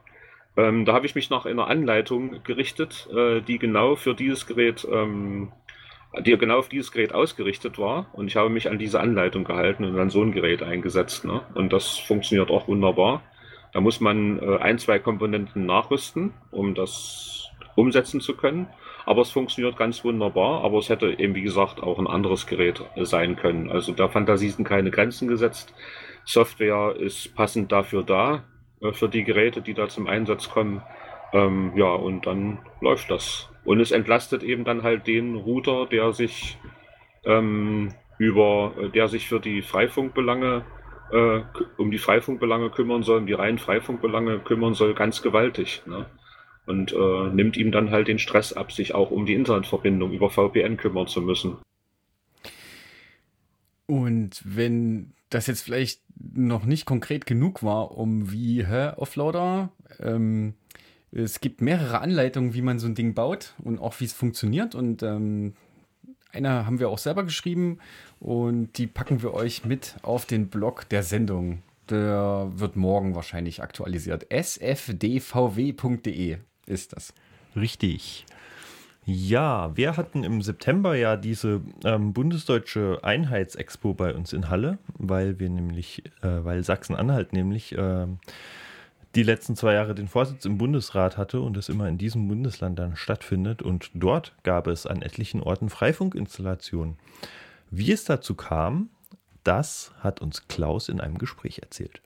Ähm, da habe ich mich nach einer Anleitung gerichtet, äh, die genau für dieses Gerät ähm, die genau auf dieses Gerät ausgerichtet war. Und ich habe mich an diese Anleitung gehalten und dann so ein Gerät eingesetzt. Ne? Und das funktioniert auch wunderbar. Da muss man äh, ein, zwei Komponenten nachrüsten, um das umsetzen zu können. Aber es funktioniert ganz wunderbar. Aber es hätte eben, wie gesagt, auch ein anderes Gerät äh, sein können. Also der Fantasie sind keine Grenzen gesetzt. Software ist passend dafür da, äh, für die Geräte, die da zum Einsatz kommen. Ähm, ja, und dann läuft das. Und es entlastet eben dann halt den Router, der sich ähm, über, äh, der sich für die Freifunkbelange, äh, um die Freifunkbelange kümmern soll, um die reinen Freifunkbelange kümmern soll, ganz gewaltig. Ne? Und äh, nimmt ihm dann halt den Stress ab, sich auch um die Internetverbindung über VPN kümmern zu müssen. Und wenn das jetzt vielleicht noch nicht konkret genug war, um wie hä, Offloader, ähm, es gibt mehrere Anleitungen, wie man so ein Ding baut und auch wie es funktioniert. Und ähm, eine haben wir auch selber geschrieben und die packen wir euch mit auf den Blog der Sendung. Der wird morgen wahrscheinlich aktualisiert. sfdvw.de ist das. Richtig. Ja, wir hatten im September ja diese ähm, bundesdeutsche Einheitsexpo bei uns in Halle, weil wir nämlich, äh, weil Sachsen-Anhalt nämlich äh, die letzten zwei Jahre den Vorsitz im Bundesrat hatte und es immer in diesem Bundesland dann stattfindet. Und dort gab es an etlichen Orten Freifunkinstallationen. Wie es dazu kam, das hat uns Klaus in einem Gespräch erzählt.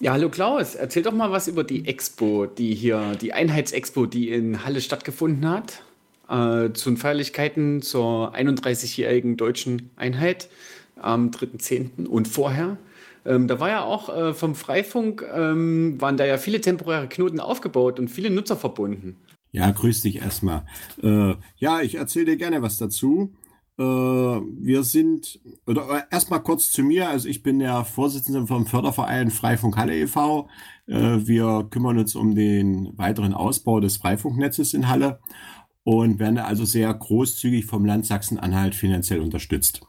Ja, hallo Klaus, erzähl doch mal was über die Expo, die hier, die Einheitsexpo, die in Halle stattgefunden hat äh, zu den Feierlichkeiten zur 31-jährigen deutschen Einheit am 3.10. und vorher. Ähm, da war ja auch äh, vom Freifunk, ähm, waren da ja viele temporäre Knoten aufgebaut und viele Nutzer verbunden. Ja, grüß dich erstmal. Äh, ja, ich erzähle dir gerne was dazu. Äh, wir sind, oder äh, erstmal kurz zu mir. Also ich bin der Vorsitzende vom Förderverein Freifunk Halle e.V. Äh, wir kümmern uns um den weiteren Ausbau des Freifunknetzes in Halle und werden also sehr großzügig vom Land Sachsen-Anhalt finanziell unterstützt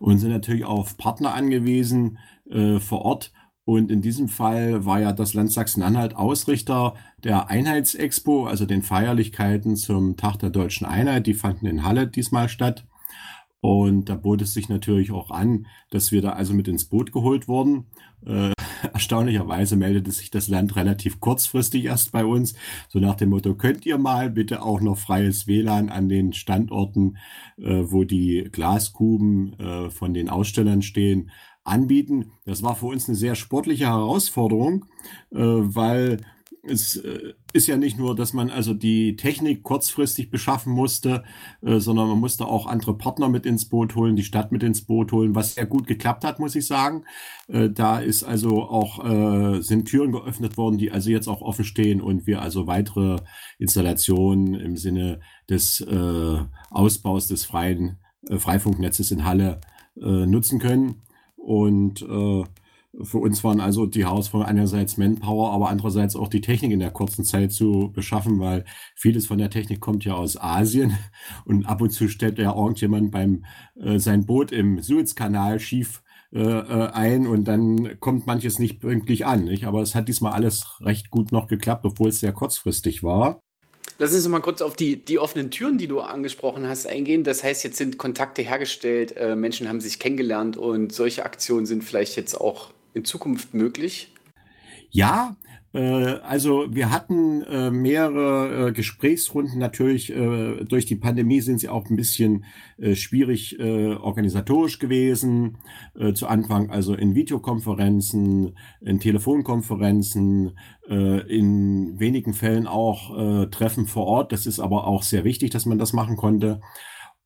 und sind natürlich auf Partner angewiesen äh, vor Ort. Und in diesem Fall war ja das Land Sachsen-Anhalt Ausrichter der Einheitsexpo, also den Feierlichkeiten zum Tag der deutschen Einheit. Die fanden in Halle diesmal statt. Und da bot es sich natürlich auch an, dass wir da also mit ins Boot geholt wurden. Äh, erstaunlicherweise meldete sich das Land relativ kurzfristig erst bei uns, so nach dem Motto, könnt ihr mal bitte auch noch freies WLAN an den Standorten, äh, wo die Glaskuben äh, von den Ausstellern stehen, anbieten. Das war für uns eine sehr sportliche Herausforderung, äh, weil es äh, ist ja nicht nur, dass man also die Technik kurzfristig beschaffen musste, äh, sondern man musste auch andere Partner mit ins Boot holen, die Stadt mit ins Boot holen, was sehr gut geklappt hat, muss ich sagen. Äh, da ist also auch, äh, sind Türen geöffnet worden, die also jetzt auch offen stehen und wir also weitere Installationen im Sinne des Ausbaus des freien Freifunknetzes in Halle nutzen können. Und für uns waren also die Herausforderungen einerseits Manpower, aber andererseits auch die Technik in der kurzen Zeit zu beschaffen, weil vieles von der Technik kommt ja aus Asien und ab und zu stellt ja irgendjemand beim äh, sein Boot im Suezkanal schief äh, äh, ein und dann kommt manches nicht pünktlich an. Nicht? Aber es hat diesmal alles recht gut noch geklappt, obwohl es sehr kurzfristig war. Lass uns mal kurz auf die, die offenen Türen, die du angesprochen hast, eingehen. Das heißt, jetzt sind Kontakte hergestellt, äh, Menschen haben sich kennengelernt und solche Aktionen sind vielleicht jetzt auch in Zukunft möglich? Ja, äh, also wir hatten äh, mehrere äh, Gesprächsrunden. Natürlich durch die Pandemie sind sie auch ein bisschen schwierig organisatorisch gewesen. zu Anfang also in Videokonferenzen, in Telefonkonferenzen, in wenigen Fällen auch Treffen vor Ort. Das ist aber auch sehr wichtig, dass man das machen konnte.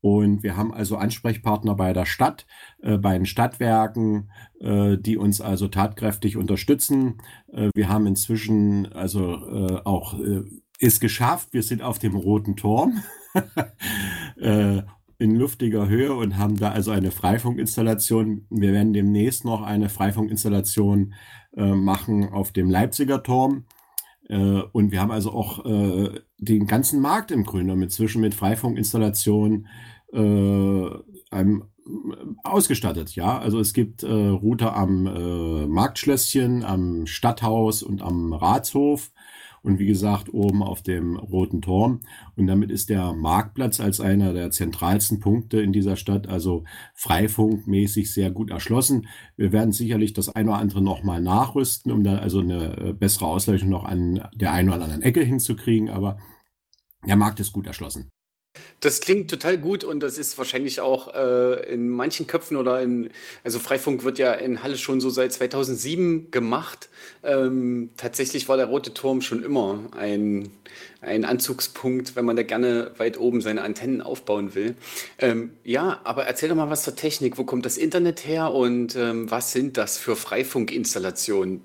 Und wir haben also Ansprechpartner bei der Stadt, äh, bei den Stadtwerken, äh, die uns also tatkräftig unterstützen. Äh, wir haben inzwischen also äh, auch äh, ist geschafft. Wir sind auf dem roten Turm äh, in luftiger Höhe und haben da also eine Freifunkinstallation. Wir werden demnächst noch eine Freifunkinstallation machen auf dem Leipziger Turm. Und wir haben also auch den ganzen Markt im Grünen inzwischen mit Freifunkinstallationen äh, einem, ausgestattet. Ja, also es gibt äh, Router am äh, Marktschlösschen, am Stadthaus und am Ratshof. Und wie gesagt oben auf dem Roten Turm. Und damit ist der Marktplatz als einer der zentralsten Punkte in dieser Stadt, also freifunkmäßig sehr gut erschlossen. Wir werden sicherlich das eine oder andere nochmal nachrüsten, um da also eine äh, bessere Ausleuchtung noch an der einen oder anderen Ecke hinzukriegen, aber der Markt ist gut erschlossen. Das klingt total gut und das ist wahrscheinlich auch äh, in manchen Köpfen oder in, also Freifunk wird ja in Halle schon so seit 2007 gemacht. Ähm, tatsächlich war der Rote Turm schon immer ein, ein Anzugspunkt, wenn man da gerne weit oben seine Antennen aufbauen will. Ähm, ja, aber erzähl doch mal was zur Technik. Wo kommt das Internet her und ähm, was sind das für Freifunkinstallationen?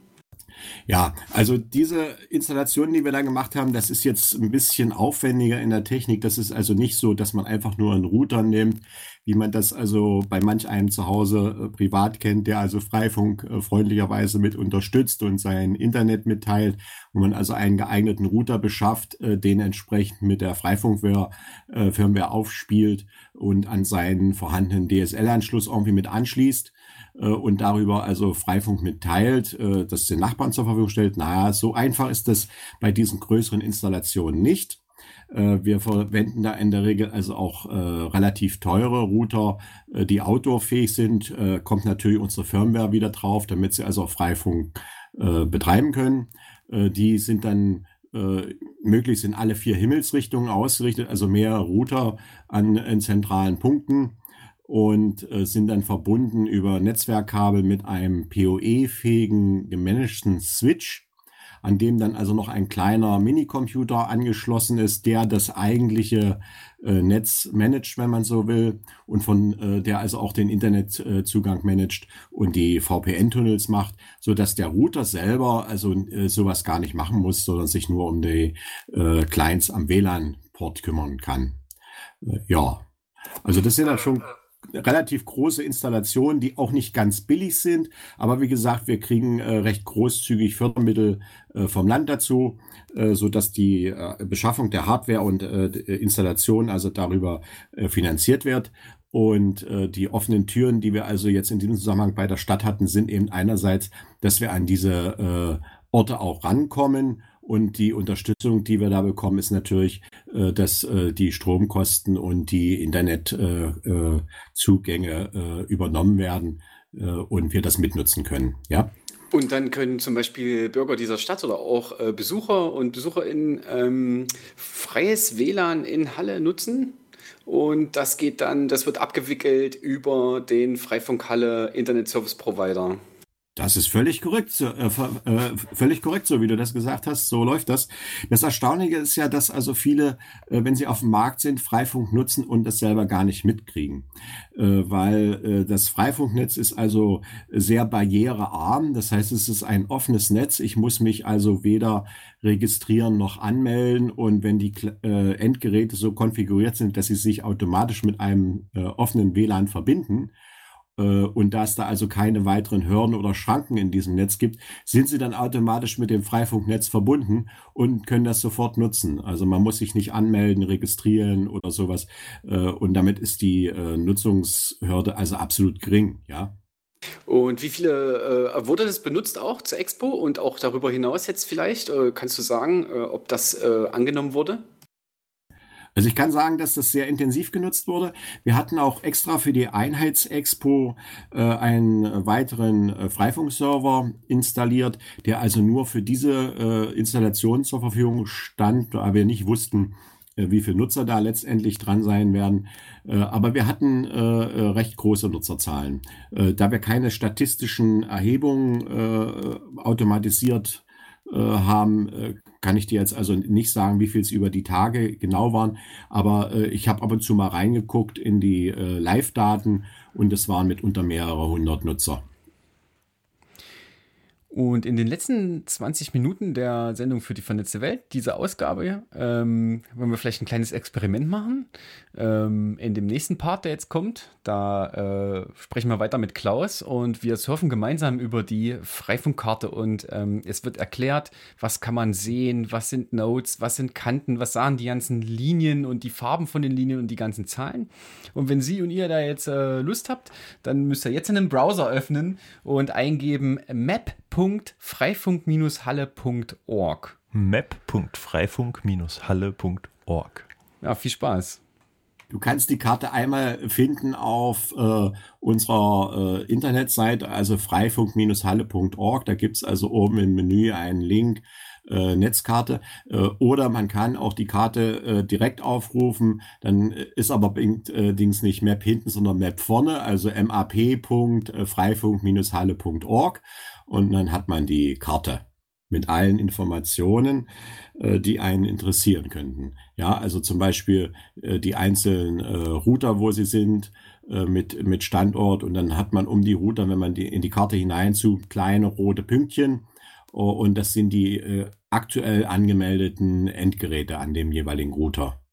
Ja, also diese Installation, die wir da gemacht haben, das ist jetzt ein bisschen aufwendiger in der Technik. Das ist also nicht so, dass man einfach nur einen Router nimmt, wie man das also bei manch einem zu Hause äh, privat kennt, der also Freifunk äh, freundlicherweise mit unterstützt und sein Internet mitteilt, wo man also einen geeigneten Router beschafft, äh, den entsprechend mit der Freifunkware äh, Firmware aufspielt und an seinen vorhandenen DSL-Anschluss irgendwie mit anschließt und darüber also Freifunk mitteilt, äh, das den Nachbarn zur Verfügung stellt. Naja, so einfach ist das bei diesen größeren Installationen nicht. Äh, wir verwenden da in der Regel also auch äh, relativ teure Router, äh, die outdoorfähig sind. Äh, kommt natürlich unsere Firmware wieder drauf, damit sie also auch Freifunk äh, betreiben können. Äh, die sind dann äh, möglichst in alle vier Himmelsrichtungen ausgerichtet, also mehr Router an zentralen Punkten und äh, sind dann verbunden über Netzwerkkabel mit einem PoE-fähigen gemanagten Switch, an dem dann also noch ein kleiner Minicomputer angeschlossen ist, der das eigentliche äh, Netz managt, wenn man so will, und von äh, der also auch den Internetzugang äh, managt und die VPN-Tunnels macht, so dass der Router selber also äh, sowas gar nicht machen muss, sondern sich nur um die äh, Clients am WLAN-Port kümmern kann. Ja, also das sind dann schon relativ große Installationen, die auch nicht ganz billig sind. Aber wie gesagt, wir kriegen äh, recht großzügig Fördermittel äh, vom Land dazu, äh, so dass die äh, Beschaffung der Hardware und äh, Installation also darüber äh, finanziert wird. Und äh, die offenen Türen, die wir also jetzt in diesem Zusammenhang bei der Stadt hatten, sind eben einerseits, dass wir an diese äh, Orte auch rankommen und die Unterstützung, die wir da bekommen, ist natürlich, äh, dass äh, die Stromkosten und die Internetzugänge äh, übernommen werden und wir das mitnutzen können. Ja. Und dann können zum Beispiel Bürger dieser Stadt oder auch äh, Besucher und BesucherInnen ähm, freies WLAN in Halle nutzen. Und das geht dann, das wird abgewickelt über den Freifunk Halle Internet Service Provider. Das ist völlig korrekt, so, äh, äh, völlig korrekt, so wie du das gesagt hast. So läuft das. Das Erstaunliche ist ja, dass also viele, äh, wenn sie auf dem Markt sind, Freifunk nutzen und das selber gar nicht mitkriegen, äh, weil äh, das Freifunknetz ist also sehr barrierearm. Das heißt, es ist ein offenes Netz. Ich muss mich also weder registrieren noch anmelden und wenn die äh, Endgeräte so konfiguriert sind, dass sie sich automatisch mit einem offenen WLAN verbinden, äh, und da es da also keine weiteren Hürden oder Schranken in diesem Netz gibt, sind sie dann automatisch mit dem Freifunknetz verbunden und können das sofort nutzen. Also man muss sich nicht anmelden, registrieren oder sowas. Äh, und damit ist die äh, Nutzungshürde also absolut gering, ja. Und wie viele äh, wurde das benutzt auch zur Expo und auch darüber hinaus jetzt vielleicht? Äh, kannst du sagen, äh, ob das angenommen wurde? Also ich kann sagen, dass das sehr intensiv genutzt wurde. Wir hatten auch extra für die Einheitsexpo äh, einen weiteren äh, Freifunkserver installiert, der also nur für diese äh, Installation zur Verfügung stand, da wir nicht wussten, äh, wie viele Nutzer da letztendlich dran sein werden. Äh, aber wir hatten äh, recht große Nutzerzahlen. Da wir keine statistischen Erhebungen automatisiert haben, kann ich dir jetzt also nicht sagen, wie viel es über die Tage genau waren, aber äh, ich habe ab und zu mal reingeguckt in die äh, Live-Daten und es waren mitunter mehrere hundert Nutzer. Und in den letzten 20 Minuten der Sendung für die vernetzte Welt, diese Ausgabe, ähm, wollen wir vielleicht ein kleines Experiment machen. Ähm, in dem nächsten Part, der jetzt kommt, da äh, sprechen wir weiter mit Klaus und wir surfen gemeinsam über die Freifunkkarte und ähm, es wird erklärt, was kann man sehen, was sind Notes, was sind Kanten, was sagen die ganzen Linien und die Farben von den Linien und die ganzen Zahlen. Und wenn Sie und ihr da jetzt äh, Lust habt, dann müsst ihr jetzt einen Browser öffnen und eingeben map.freifunk-halle.org. map.freifunk-halle.org. Ja, viel Spaß. Du kannst die Karte einmal finden auf äh, unserer äh, Internetseite, also freifunk-halle.org. Da gibt's also oben im Menü einen Link, äh, Netzkarte. Äh, oder man kann auch die Karte äh, direkt aufrufen. Dann ist aber äh, Dings nicht Map hinten, sondern Map vorne, also map.freifunk-halle.org. Und dann hat man die Karte mit allen Informationen, äh, die einen interessieren könnten. Ja, also zum Beispiel äh, die einzelnen äh, Router, wo sie sind, mit, mit Standort und dann hat man um die Router, wenn man die in die Karte hinein kleine rote Pünktchen oh, und das sind die aktuell angemeldeten Endgeräte an dem jeweiligen Router.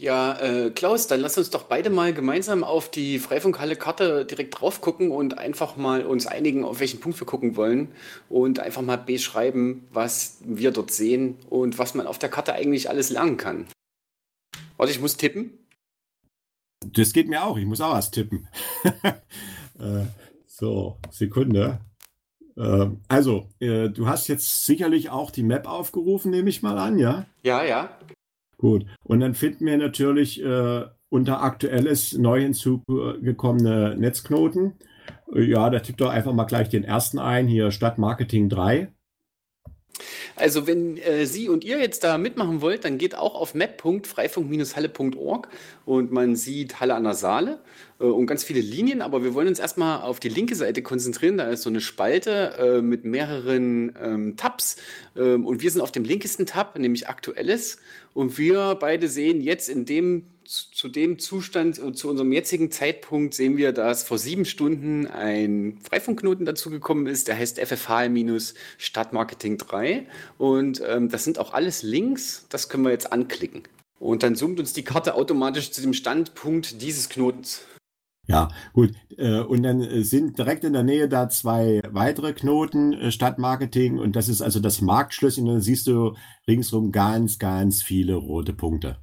Ja, äh, Klaus, dann lass uns doch beide mal gemeinsam auf die Freifunkhalle-Karte direkt drauf gucken und einfach mal uns einigen, auf welchen Punkt wir gucken wollen und einfach mal beschreiben, was wir dort sehen und was man auf der Karte eigentlich alles lernen kann. Warte, ich muss tippen. Das geht mir auch, ich muss auch was tippen. äh, so, Sekunde. Äh, also, äh, du hast jetzt sicherlich auch die Map aufgerufen, nehme ich mal an, ja? Ja, ja. Gut. Und dann finden wir natürlich äh, unter aktuelles neu hinzugekommene Netzknoten. Ja, da tippt doch einfach mal gleich den ersten ein, hier Stadtmarketing 3. Also wenn äh, Sie und ihr jetzt da mitmachen wollt, dann geht auch auf map.freifunk-halle.org und man sieht Halle an der Saale äh, und ganz viele Linien, aber wir wollen uns erstmal auf die linke Seite konzentrieren. Da ist so eine Spalte äh, mit mehreren ähm, Tabs ähm, und wir sind auf dem linkesten Tab, nämlich Aktuelles und wir beide sehen jetzt in dem zu dem Zustand, zu unserem jetzigen Zeitpunkt sehen wir, dass vor sieben Stunden ein Freifunkknoten dazugekommen ist, der heißt FFH-Stadtmarketing 3. Und ähm, das sind auch alles Links, das können wir jetzt anklicken. Und dann zoomt uns die Karte automatisch zu dem Standpunkt dieses Knotens. Ja, gut. Äh, und dann äh, sind direkt in der Nähe da zwei weitere Knoten Stadtmarketing und das ist also das Marktschlösschen. Und dann siehst du ringsrum ganz, ganz viele rote Punkte.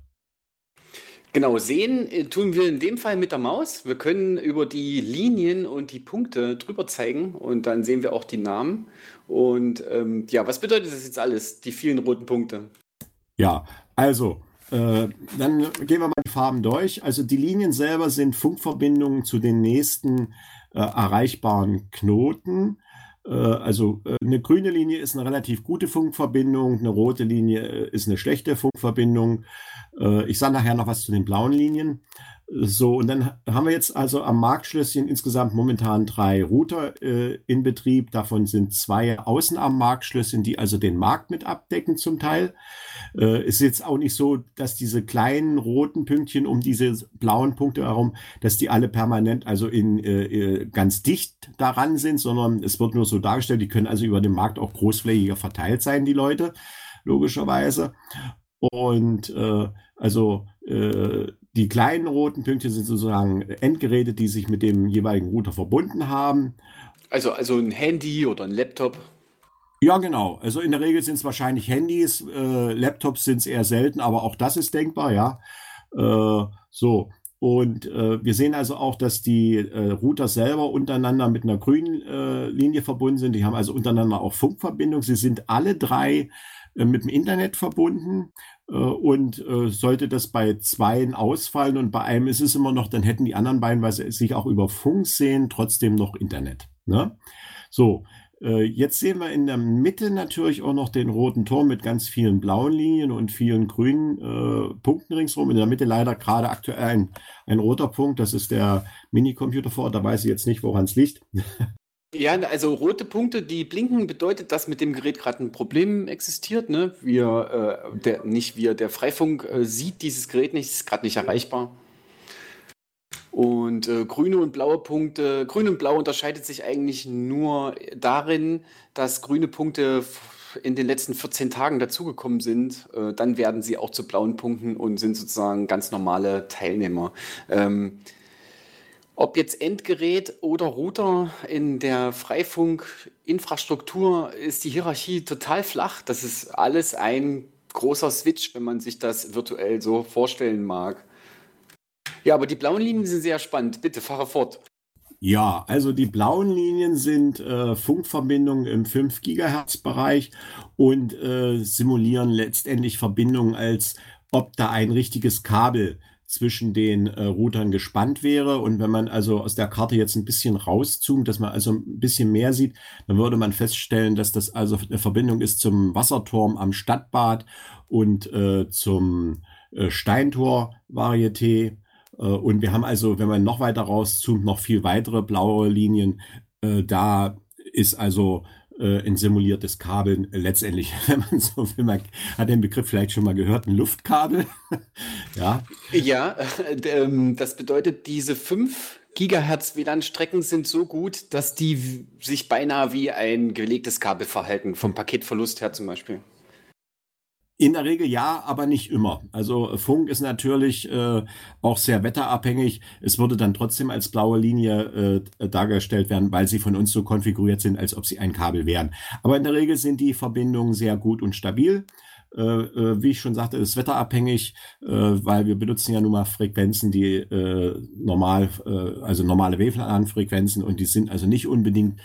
Genau, sehen äh, tun wir in dem Fall mit der Maus. Wir können über die Linien und die Punkte drüber zeigen und dann sehen wir auch die Namen. Und ähm, ja, was bedeutet das jetzt alles, die vielen roten Punkte? Ja, also, äh, dann gehen wir mal die Farben durch. Also die Linien selber sind Funkverbindungen zu den nächsten äh, erreichbaren Knoten. Äh, also äh, eine grüne Linie ist eine relativ gute Funkverbindung, eine rote Linie äh, ist eine schlechte Funkverbindung. Ich sage nachher noch was zu den blauen Linien. So, und dann haben wir jetzt also am Marktschlösschen insgesamt momentan drei Router äh, in Betrieb. Davon sind zwei außen am Marktschlösschen, die also den Markt mit abdecken zum Teil. Äh, ist jetzt auch nicht so, dass diese kleinen roten Pünktchen um diese blauen Punkte herum, dass die alle permanent also in äh, äh ganz dicht daran sind, sondern es wird nur so dargestellt, die können also über den Markt auch großflächiger verteilt sein, die Leute, logischerweise. Und äh, also äh, die kleinen roten Pünktchen sind sozusagen Endgeräte, die sich mit dem jeweiligen Router verbunden haben. Also, also ein Handy oder ein Laptop. Ja, genau. Also in der Regel sind es wahrscheinlich Handys, äh, Laptops sind es eher selten, aber auch das ist denkbar, ja. Äh, so. Und äh, wir sehen also auch, dass die äh, Router selber untereinander mit einer grünen äh, Linie verbunden sind. Die haben also untereinander auch Funkverbindung. Sie sind alle drei äh, mit dem Internet verbunden. Äh, und äh, sollte das bei zweien ausfallen und bei einem ist es immer noch, dann hätten die anderen beiden, weil sie sich auch über Funk sehen, trotzdem noch Internet. Ne? So, äh, jetzt sehen wir in der Mitte natürlich auch noch den roten Turm mit ganz vielen blauen Linien und vielen grünen äh, Punkten ringsherum. In der Mitte leider gerade aktuell ein, ein roter Punkt. Das ist der Minicomputer vor Ort. Da weiß ich jetzt nicht, woran es liegt. Ja, also rote Punkte, die blinken, bedeutet, dass mit dem Gerät gerade ein Problem existiert. Ne? Wir, äh, der, nicht wir, der Freifunk äh, sieht dieses Gerät nicht, ist gerade nicht erreichbar. Und äh, grüne und blaue Punkte, grün und blau unterscheidet sich eigentlich nur darin, dass grüne Punkte in den letzten 14 Tagen dazugekommen sind. Äh, dann werden sie auch zu blauen Punkten und sind sozusagen ganz normale Teilnehmer. Ähm, ob jetzt Endgerät oder Router in der Freifunk-Infrastruktur ist die Hierarchie total flach. Das ist alles ein großer Switch, wenn man sich das virtuell so vorstellen mag. Ja, aber die blauen Linien sind sehr spannend. Bitte fahre fort. Ja, also die blauen Linien sind äh, Funkverbindungen im 5 Gigahertz Bereich und äh, simulieren letztendlich Verbindungen, als ob da ein richtiges Kabel zwischen den äh, Routern gespannt wäre. Und wenn man also aus der Karte jetzt ein bisschen rauszoomt, dass man also ein bisschen mehr sieht, dann würde man feststellen, dass das also eine Verbindung ist zum Wasserturm am Stadtbad und äh, zum äh, Steintor-Varieté. Äh, und wir haben also, wenn man noch weiter rauszoomt, noch viel weitere blaue Linien. Äh, da ist also äh, ein simuliertes Kabel letztendlich, wenn man so will, man hat den Begriff vielleicht schon mal gehört, ein Luftkabel. ja. Ja, äh, das bedeutet, diese 5 Gigahertz WLAN-Strecken sind so gut, dass die sich beinahe wie ein gelegtes Kabel verhalten, vom Paketverlust her zum Beispiel. In der Regel ja, aber nicht immer. Also Funk ist natürlich äh, auch sehr wetterabhängig. Es würde dann trotzdem als blaue Linie äh, dargestellt werden, weil sie von uns so konfiguriert sind, als ob sie ein Kabel wären. Aber in der Regel sind die Verbindungen sehr gut und stabil. Äh, äh wie ich schon sagte, ist wetterabhängig, äh, weil wir benutzen ja nun mal Frequenzen, die äh, normal, also normale WLAN-Frequenzen und die sind also nicht unbedingt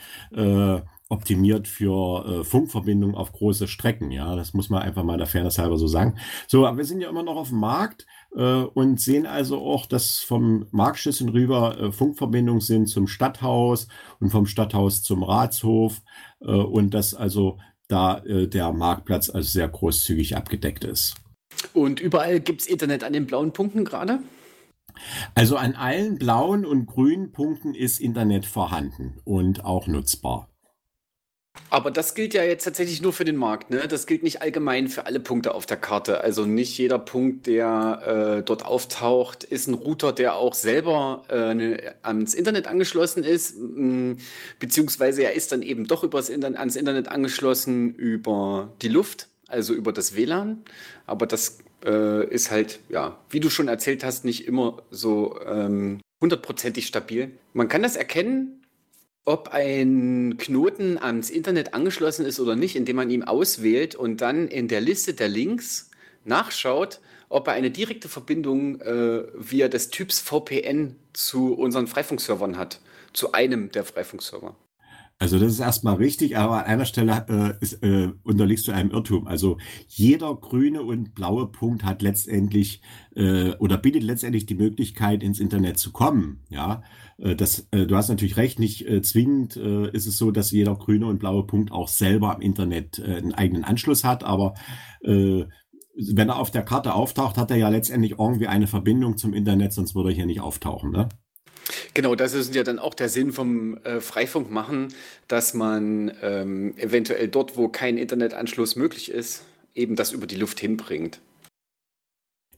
optimiert für äh, Funkverbindungen auf große Strecken. Ja, das muss man einfach mal der Fairness halber so sagen. So, aber wir sind ja immer noch auf dem Markt äh, und sehen also auch, dass vom Marktschlüssel rüber äh, Funkverbindungen sind zum Stadthaus und vom Stadthaus zum Ratshof äh, und dass also da äh, der Marktplatz also sehr großzügig abgedeckt ist. Und überall gibt es Internet an den blauen Punkten gerade? Also an allen blauen und grünen Punkten ist Internet vorhanden und auch nutzbar. Aber das gilt ja jetzt tatsächlich nur für den Markt, ne? Das gilt nicht allgemein für alle Punkte auf der Karte. Also nicht jeder Punkt, der äh, dort auftaucht, ist ein Router, der auch selber äh, ne, ans Internet angeschlossen ist, mh, beziehungsweise er ist dann eben doch übers Internet, ans Internet angeschlossen über die Luft, also über das WLAN. Aber das äh, ist halt, ja, wie du schon erzählt hast, nicht immer so ähm, hundertprozentig stabil. Man kann das erkennen, ob ein Knoten ans Internet angeschlossen ist oder nicht, indem man ihn auswählt und dann in der Liste der Links nachschaut, ob er eine direkte Verbindung äh, via des Typs VPN zu unseren Freifunkservern hat, zu einem der Freifunkserver. Also das ist erstmal richtig, aber an einer Stelle äh, ist, äh, unterliegst du einem Irrtum. Also jeder grüne und blaue Punkt hat letztendlich äh, oder bietet letztendlich die Möglichkeit, ins Internet zu kommen. Ja, äh, das, äh, du hast natürlich recht, nicht äh, zwingend ist es so, dass jeder grüne und blaue Punkt auch selber am Internet einen eigenen Anschluss hat, aber wenn er auf der Karte auftaucht, hat er ja letztendlich irgendwie eine Verbindung zum Internet, sonst würde er hier nicht auftauchen. Ne? Genau, das ist ja dann auch der Sinn vom äh, Freifunk machen, dass man ähm, eventuell dort, wo kein Internetanschluss möglich ist, eben das über die Luft hinbringt.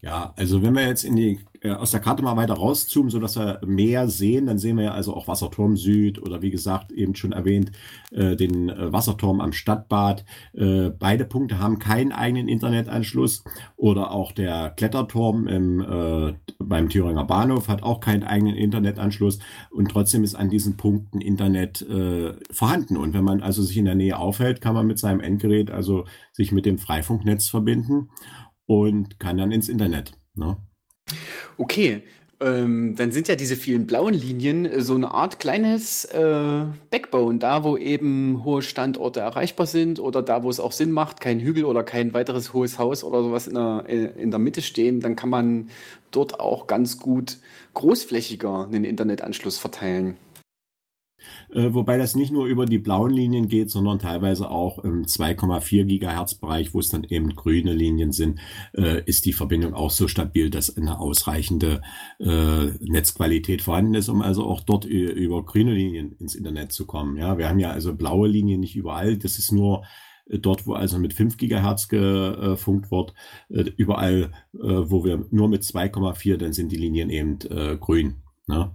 Ja, also wenn wir jetzt in die, äh, aus der Karte mal weiter rauszoomen, sodass wir mehr sehen, dann sehen wir ja also auch Wasserturm Süd oder wie gesagt, eben schon erwähnt, äh, den äh, Wasserturm am Stadtbad. Äh, beide Punkte haben keinen eigenen Internetanschluss oder auch der Kletterturm im, äh, beim Thüringer Bahnhof hat auch keinen eigenen Internetanschluss und trotzdem ist an diesen Punkten Internet äh, vorhanden. Und wenn man also sich in der Nähe aufhält, kann man mit seinem Endgerät also sich mit dem Freifunknetz verbinden und kann dann ins Internet. Ne? Okay, ähm, dann sind ja diese vielen blauen Linien äh, so eine Art kleines äh, Backbone, da wo eben hohe Standorte erreichbar sind oder da wo es auch Sinn macht, kein Hügel oder kein weiteres hohes Haus oder sowas in der, äh, in der Mitte stehen, dann kann man dort auch ganz gut großflächiger einen Internetanschluss verteilen. Äh, wobei das nicht nur über die blauen Linien geht, sondern teilweise auch im 2,4 Gigahertz Bereich, wo es dann eben grüne Linien sind, äh, ist die Verbindung auch so stabil, dass eine ausreichende äh, Netzqualität vorhanden ist, um also auch dort über grüne Linien ins Internet zu kommen. Ja, wir haben ja also blaue Linien nicht überall. Das ist nur dort, wo also mit 5 Gigahertz gefunkt wird, überall, wo wir nur mit 2,4, dann sind die Linien eben grün. Ne?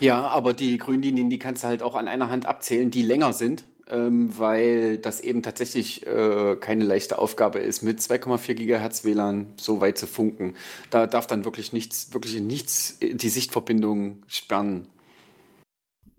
Ja, aber die Grünlinien, die kannst du halt auch an einer Hand abzählen, die länger sind, ähm, weil das eben tatsächlich äh, keine leichte Aufgabe ist, mit 2,4 Gigahertz WLAN so weit zu funken. Da darf dann wirklich nichts, wirklich nichts die Sichtverbindung sperren.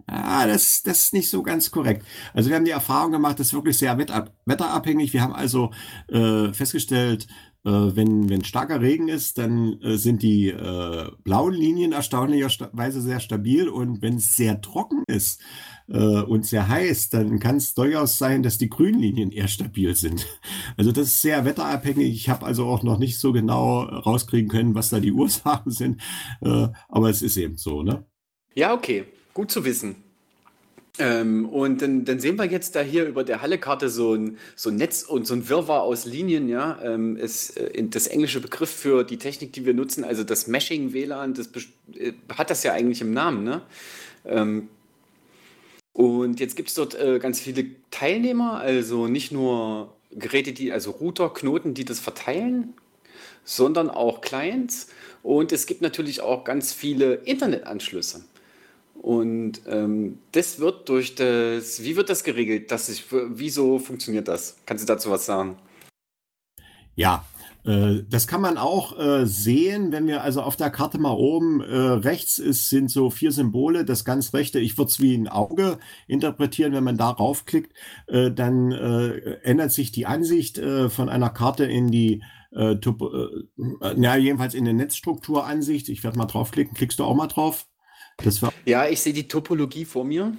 Ah, das, das ist nicht so ganz korrekt. Also wir haben die Erfahrung gemacht, das ist wirklich sehr wetterabhängig. Wir haben also äh, festgestellt, äh, wenn, wenn starker Regen ist, dann äh, sind die äh, blauen Linien erstaunlicherweise sehr stabil und wenn es sehr trocken ist, äh, und sehr heiß, dann kann es durchaus sein, dass die grünen Linien eher stabil sind. Also das ist sehr wetterabhängig. Ich habe also auch noch nicht so genau rauskriegen können, was da die Ursachen sind. Äh, aber es ist eben so, ne? Ja, okay. Gut zu wissen. Ähm, und dann, dann, sehen wir jetzt da hier über der Halle-Karte so ein, so ein Netz und so ein Wirrwarr aus Linien. Ja, ähm, ist äh, das englische Begriff für die Technik, die wir nutzen, also das Meshing-WLAN, das äh, hat das ja eigentlich im Namen. Ne? Ähm, und jetzt gibt es dort äh, ganz viele Teilnehmer, also nicht nur Geräte, die, also Router, Knoten, die das verteilen, sondern auch Clients. Und es gibt natürlich auch ganz viele Internetanschlüsse. Und ähm, das wird durch das, wie wird das geregelt? Dass ich, wieso funktioniert das? Kannst du dazu was sagen? Ja, äh, das kann man auch äh, sehen, wenn wir also auf der Karte mal oben äh, rechts ist, sind so vier Symbole. Das ganz rechte, ich würde es wie ein Auge interpretieren, wenn man da raufklickt, äh, dann äh, ändert sich die Ansicht äh, von einer Karte in die äh, ja, jedenfalls in eine Netzstrukturansicht. Ich werde mal draufklicken. Klickst du auch mal drauf? Das war ja, ich sehe die Topologie vor mir.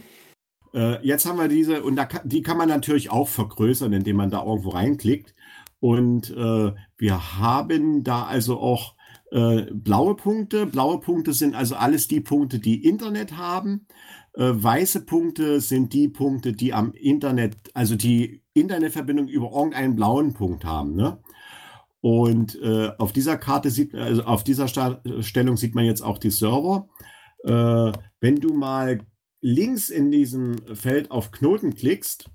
Äh, jetzt haben wir diese, und da, die kann man natürlich auch vergrößern, indem man da irgendwo reinklickt. Und äh, wir haben da also auch äh, blaue Punkte. Blaue Punkte sind also alles die Punkte, die Internet haben. Äh, weiße Punkte sind die Punkte, die am Internet, also die Internetverbindung über irgendeinen blauen Punkt haben. Ne? Und äh, auf dieser Karte sieht, also auf dieser Stellung sieht man jetzt auch die Server. Äh, wenn du mal links in diesem Feld auf Knoten klickst.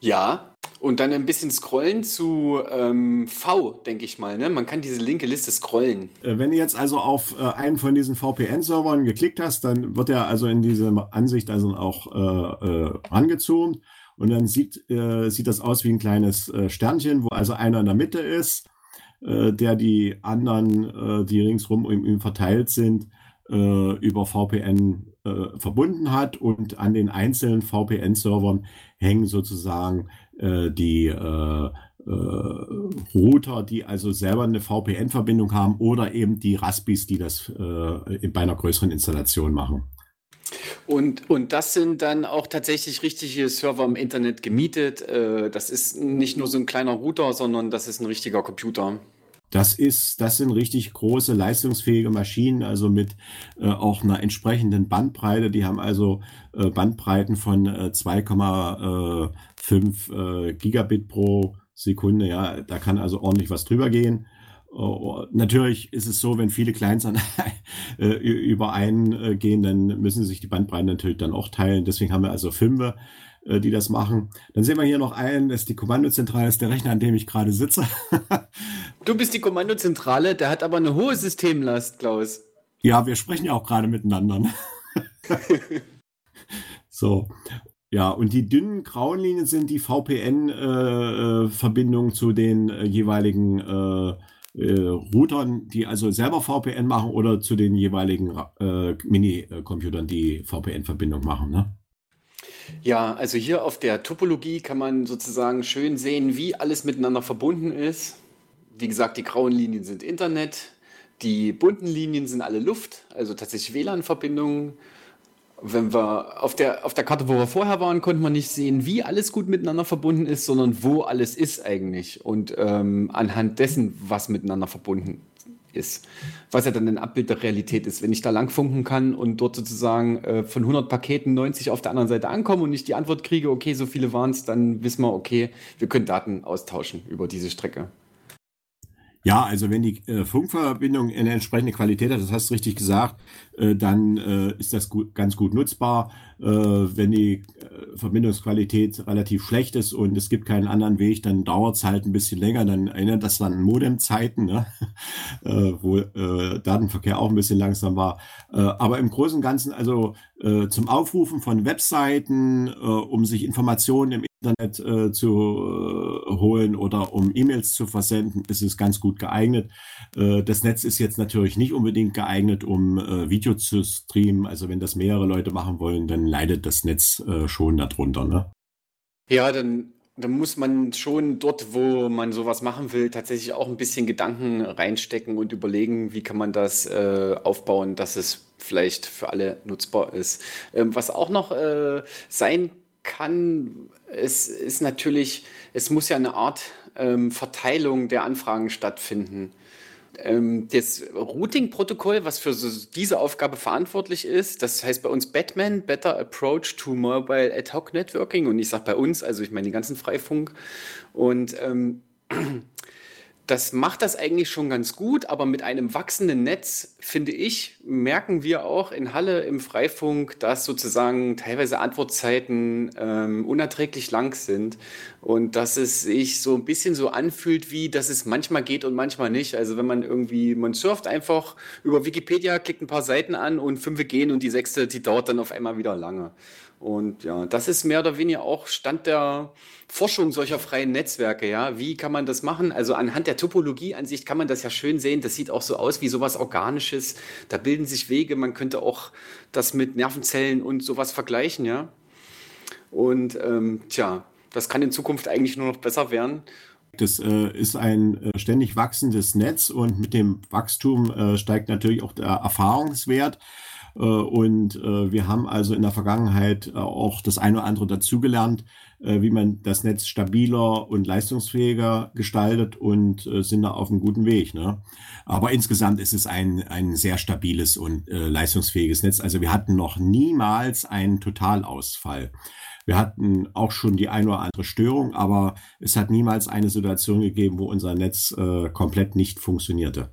Ja. Und dann ein bisschen scrollen zu ähm, V, denke ich mal. Ne? Man kann diese linke Liste scrollen. Äh, wenn du jetzt also auf äh, einen von diesen VPN-Servern geklickt hast, dann wird er also in diese Ansicht also auch äh, äh, angezoomt. Und dann sieht, äh, sieht das aus wie ein kleines äh, Sternchen, wo also einer in der Mitte ist, der die anderen, die ringsrum um ihn verteilt sind, über VPN verbunden hat. Und an den einzelnen VPN-Servern hängen sozusagen äh, die äh, äh, Router, die also selber eine VPN-Verbindung haben oder eben die Raspis, die das äh, bei einer größeren Installation machen. Und, und das sind dann auch tatsächlich richtige Server im Internet gemietet. Äh, das ist nicht nur so ein kleiner Router, sondern das ist ein richtiger Computer. Das ist, das sind richtig große, leistungsfähige Maschinen, also mit äh, auch einer entsprechenden Bandbreite. Die haben also äh, Bandbreiten von äh, 2,5 äh, Gigabit pro Sekunde. Ja, da kann also ordentlich was drüber gehen. Uh, natürlich ist es so, wenn viele Clients an, äh, übereingehen, dann müssen sich die Bandbreiten natürlich dann auch teilen. Deswegen haben wir also fünf äh, die das machen. Dann sehen wir hier noch einen, das ist die Kommandozentrale, das ist der Rechner, an dem ich gerade sitze. du bist die Kommandozentrale, der hat aber eine hohe Systemlast, Klaus. Ja, wir sprechen ja auch gerade miteinander. Ne? so. Ja, und die dünnen grauen Linien sind die VPN-Verbindungen äh, zu den äh, jeweiligen äh, äh, Routern, die also selber VPN machen oder zu den jeweiligen äh, Mini-Computern, die VPN-Verbindung machen. Ne? Ja, also hier auf der Topologie kann man sozusagen schön sehen, wie alles miteinander verbunden ist. Wie gesagt, die grauen Linien sind Internet, die bunten Linien sind alle Luft, also tatsächlich WLAN-Verbindungen. Wenn wir auf der, auf der Karte, wo wir vorher waren, konnte man nicht sehen, wie alles gut miteinander verbunden ist, sondern wo alles ist eigentlich. Und ähm, anhand dessen, was miteinander verbunden ist. Was ja dann ein Abbild der Realität ist. Wenn ich da langfunken kann und dort sozusagen äh, von 100 Paketen 90 auf der anderen Seite ankommen und ich die Antwort kriege, okay, so viele waren es, dann wissen wir, okay, wir können Daten austauschen über diese Strecke. Ja, also wenn die äh, Funkverbindung eine entsprechende Qualität hat, das hast du richtig gesagt, dann äh, ist das gut, ganz gut nutzbar. Äh, wenn die äh, Verbindungsqualität relativ schlecht ist und es gibt keinen anderen Weg, dann dauert es halt ein bisschen länger. Dann erinnert das an Modemzeiten, ne? Äh, wo Datenverkehr auch ein bisschen langsam war. aber im Großen und Ganzen, also zum Aufrufen von Webseiten, um sich Informationen im Internet äh, zu äh, holen oder um E-Mails zu versenden, ist es ganz gut geeignet. Äh, das Netz ist jetzt natürlich nicht unbedingt geeignet, um äh, Video zu streamen. Also wenn das mehrere Leute machen wollen, dann leidet das Netz äh, schon darunter. Ne? Ja, dann da muss man schon dort, wo man sowas machen will, tatsächlich auch ein bisschen Gedanken reinstecken und überlegen, wie kann man das äh, aufbauen, dass es vielleicht für alle nutzbar ist. Ähm, was auch noch äh, sein kann, es ist natürlich, es muss ja eine Art ähm, Verteilung der Anfragen stattfinden. Ähm, das Routing-Protokoll, was für diese Aufgabe verantwortlich ist, das heißt bei uns Batman, Better Approach to Mobile Ad Hoc Networking. Und ich sage bei uns, also ich meine den ganzen Freifunk. Und ähm, das macht das eigentlich schon ganz gut, aber mit einem wachsenden Netz, finde ich, merken wir auch in Halle im Freifunk, dass sozusagen teilweise Antwortzeiten ähm, unerträglich lang sind und dass es sich so ein bisschen so anfühlt, wie dass es manchmal geht und manchmal nicht. Also wenn man irgendwie, man surft einfach über Wikipedia, klickt ein paar Seiten an und fünf gehen und die sechste, die dauert dann auf einmal wieder lange. Und ja, das ist mehr oder weniger auch Stand der Forschung solcher freien Netzwerke. Ja, wie kann man das machen? Also anhand der Topologie an sich kann man das ja schön sehen. Das sieht auch so aus wie sowas Organisches. Da bilden sich Wege. Man könnte auch das mit Nervenzellen und sowas vergleichen. Ja, und ähm, tja, das kann in Zukunft eigentlich nur noch besser werden. Das äh, ist ein äh, ständig wachsendes Netz und mit dem Wachstum äh, steigt natürlich auch der Erfahrungswert. Äh, und äh, wir haben also in der Vergangenheit äh, auch das eine oder andere dazugelernt, wie man das Netz stabiler und leistungsfähiger gestaltet und sind da auf einem guten Weg. Ne? Aber insgesamt ist es ein, ein sehr stabiles und leistungsfähiges Netz. Also wir hatten noch niemals einen Totalausfall. Wir hatten auch schon die eine oder andere Störung, aber es hat niemals eine Situation gegeben, wo unser Netz äh, komplett nicht funktionierte.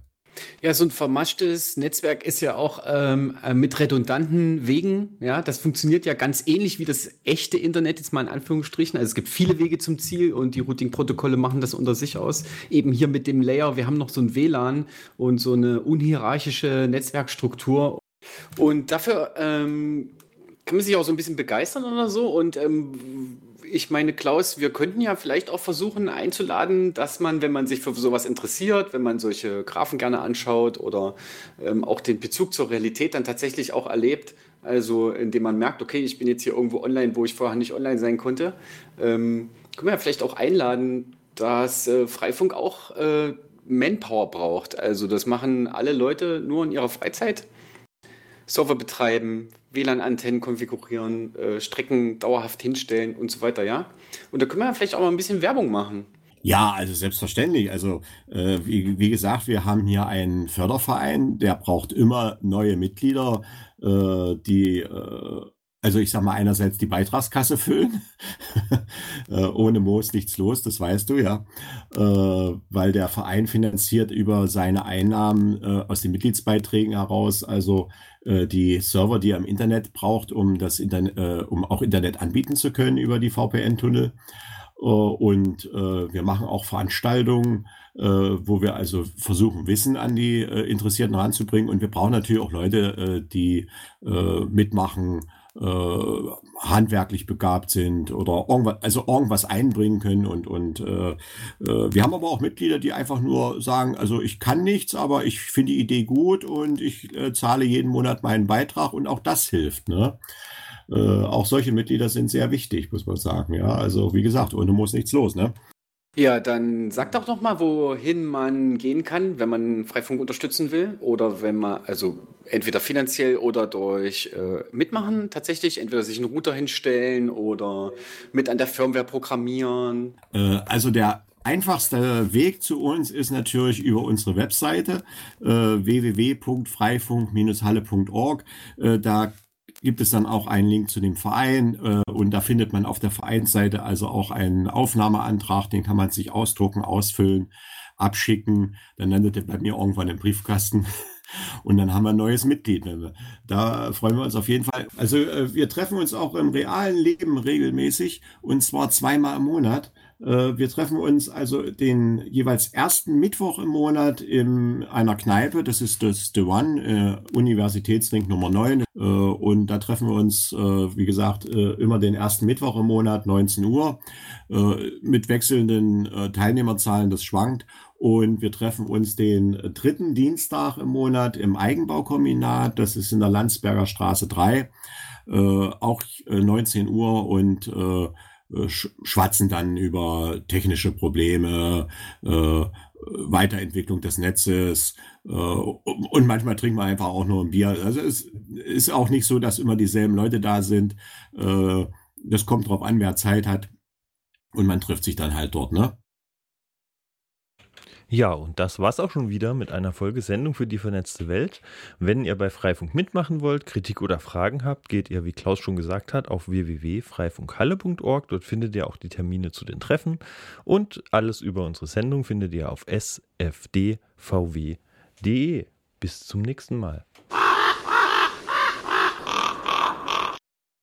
Ja, so ein vermaschtes Netzwerk ist ja auch ähm, äh, mit redundanten Wegen. Ja, das funktioniert ja ganz ähnlich wie das echte Internet, jetzt mal in Anführungsstrichen. Also es gibt viele Wege zum Ziel und die Routing-Protokolle machen das unter sich aus. Eben hier mit dem Layer, wir haben noch so ein WLAN und so eine unhierarchische Netzwerkstruktur. Und dafür ähm, kann man sich auch so ein bisschen begeistern oder so. Und ähm, ich meine, Klaus, wir könnten ja vielleicht auch versuchen einzuladen, dass man, wenn man sich für sowas interessiert, wenn man solche Graphen gerne anschaut oder ähm, auch den Bezug zur Realität dann tatsächlich auch erlebt, also indem man merkt, okay, ich bin jetzt hier irgendwo online, wo ich vorher nicht online sein konnte, ähm, können wir ja vielleicht auch einladen, dass äh, Freifunk auch äh, Manpower braucht. Also das machen alle Leute nur in ihrer Freizeit. Server betreiben, WLAN-Antennen konfigurieren, äh, Strecken dauerhaft hinstellen und so weiter, ja? Und da können wir vielleicht auch mal ein bisschen Werbung machen. Ja, also selbstverständlich. Also äh, wie, wie gesagt, wir haben hier einen Förderverein, der braucht immer neue Mitglieder, äh, die äh, also ich sag mal einerseits die Beitragskasse füllen, äh, ohne Moos nichts los, das weißt du ja, äh, weil der Verein finanziert über seine Einnahmen äh, aus den Mitgliedsbeiträgen heraus, also äh, die Server, die er im Internet braucht, um das Internet, äh, um auch Internet anbieten zu können über die VPN-Tunnel. Äh, und wir machen auch Veranstaltungen, wo wir also versuchen, Wissen an die Interessierten ranzubringen. Und wir brauchen natürlich auch Leute, die mitmachen, äh, handwerklich begabt sind oder irgendwas, also irgendwas einbringen können und und äh, äh, wir haben aber auch Mitglieder, die einfach nur sagen, also ich kann nichts, aber ich finde die Idee gut und ich äh, zahle jeden Monat meinen Beitrag und auch das hilft. Ne? Äh, auch solche Mitglieder sind sehr wichtig, muss man sagen. Ja, also wie gesagt, ohne muss nichts los. Ne? Ja, dann sag doch noch mal, wohin man gehen kann, wenn man Freifunk unterstützen will oder wenn man, also entweder finanziell oder durch äh, Mitmachen tatsächlich, entweder sich einen Router hinstellen oder mit an der Firmware programmieren. Äh, also der einfachste Weg zu uns ist natürlich über unsere Webseite äh, www.freifunk-halle.org. Äh, da gibt es dann auch einen Link zu dem Verein äh, und da findet man auf der Vereinsseite also auch einen Aufnahmeantrag, den kann man sich ausdrucken, ausfüllen, abschicken, dann landet er bei mir irgendwann im Briefkasten und dann haben wir ein neues Mitglied. Da freuen wir uns auf jeden Fall. Also äh, wir treffen uns auch im realen Leben regelmäßig und zwar zweimal im Monat. Äh, wir treffen uns also den jeweils ersten Mittwoch im Monat in einer Kneipe. Das ist das The One, äh, Universitätsring Nummer 9. Äh, und da treffen wir uns, äh, wie gesagt, äh, immer den ersten Mittwoch im Monat, 19 Uhr, äh, mit wechselnden Teilnehmerzahlen. Das schwankt. Und wir treffen uns den dritten Dienstag im Monat im Eigenbaukombinat. Das ist in der Landsberger Straße 3. auch 19 Uhr und schwatzen dann über technische Probleme, äh, Weiterentwicklung des Netzes äh, und manchmal trinken wir einfach auch nur ein Bier. Also es ist auch nicht so, dass immer dieselben Leute da sind. Äh, das kommt drauf an, wer Zeit hat und man trifft sich dann halt dort, ne? Ja, und das war's auch schon wieder mit einer Folge Sendung für die vernetzte Welt. Wenn ihr bei Freifunk mitmachen wollt, Kritik oder Fragen habt, geht ihr, wie Klaus schon gesagt hat, auf www.freifunkhalle.org. Dort findet ihr auch die Termine zu den Treffen und alles über unsere Sendung findet ihr auf sfdvw.de. Bis zum nächsten Mal.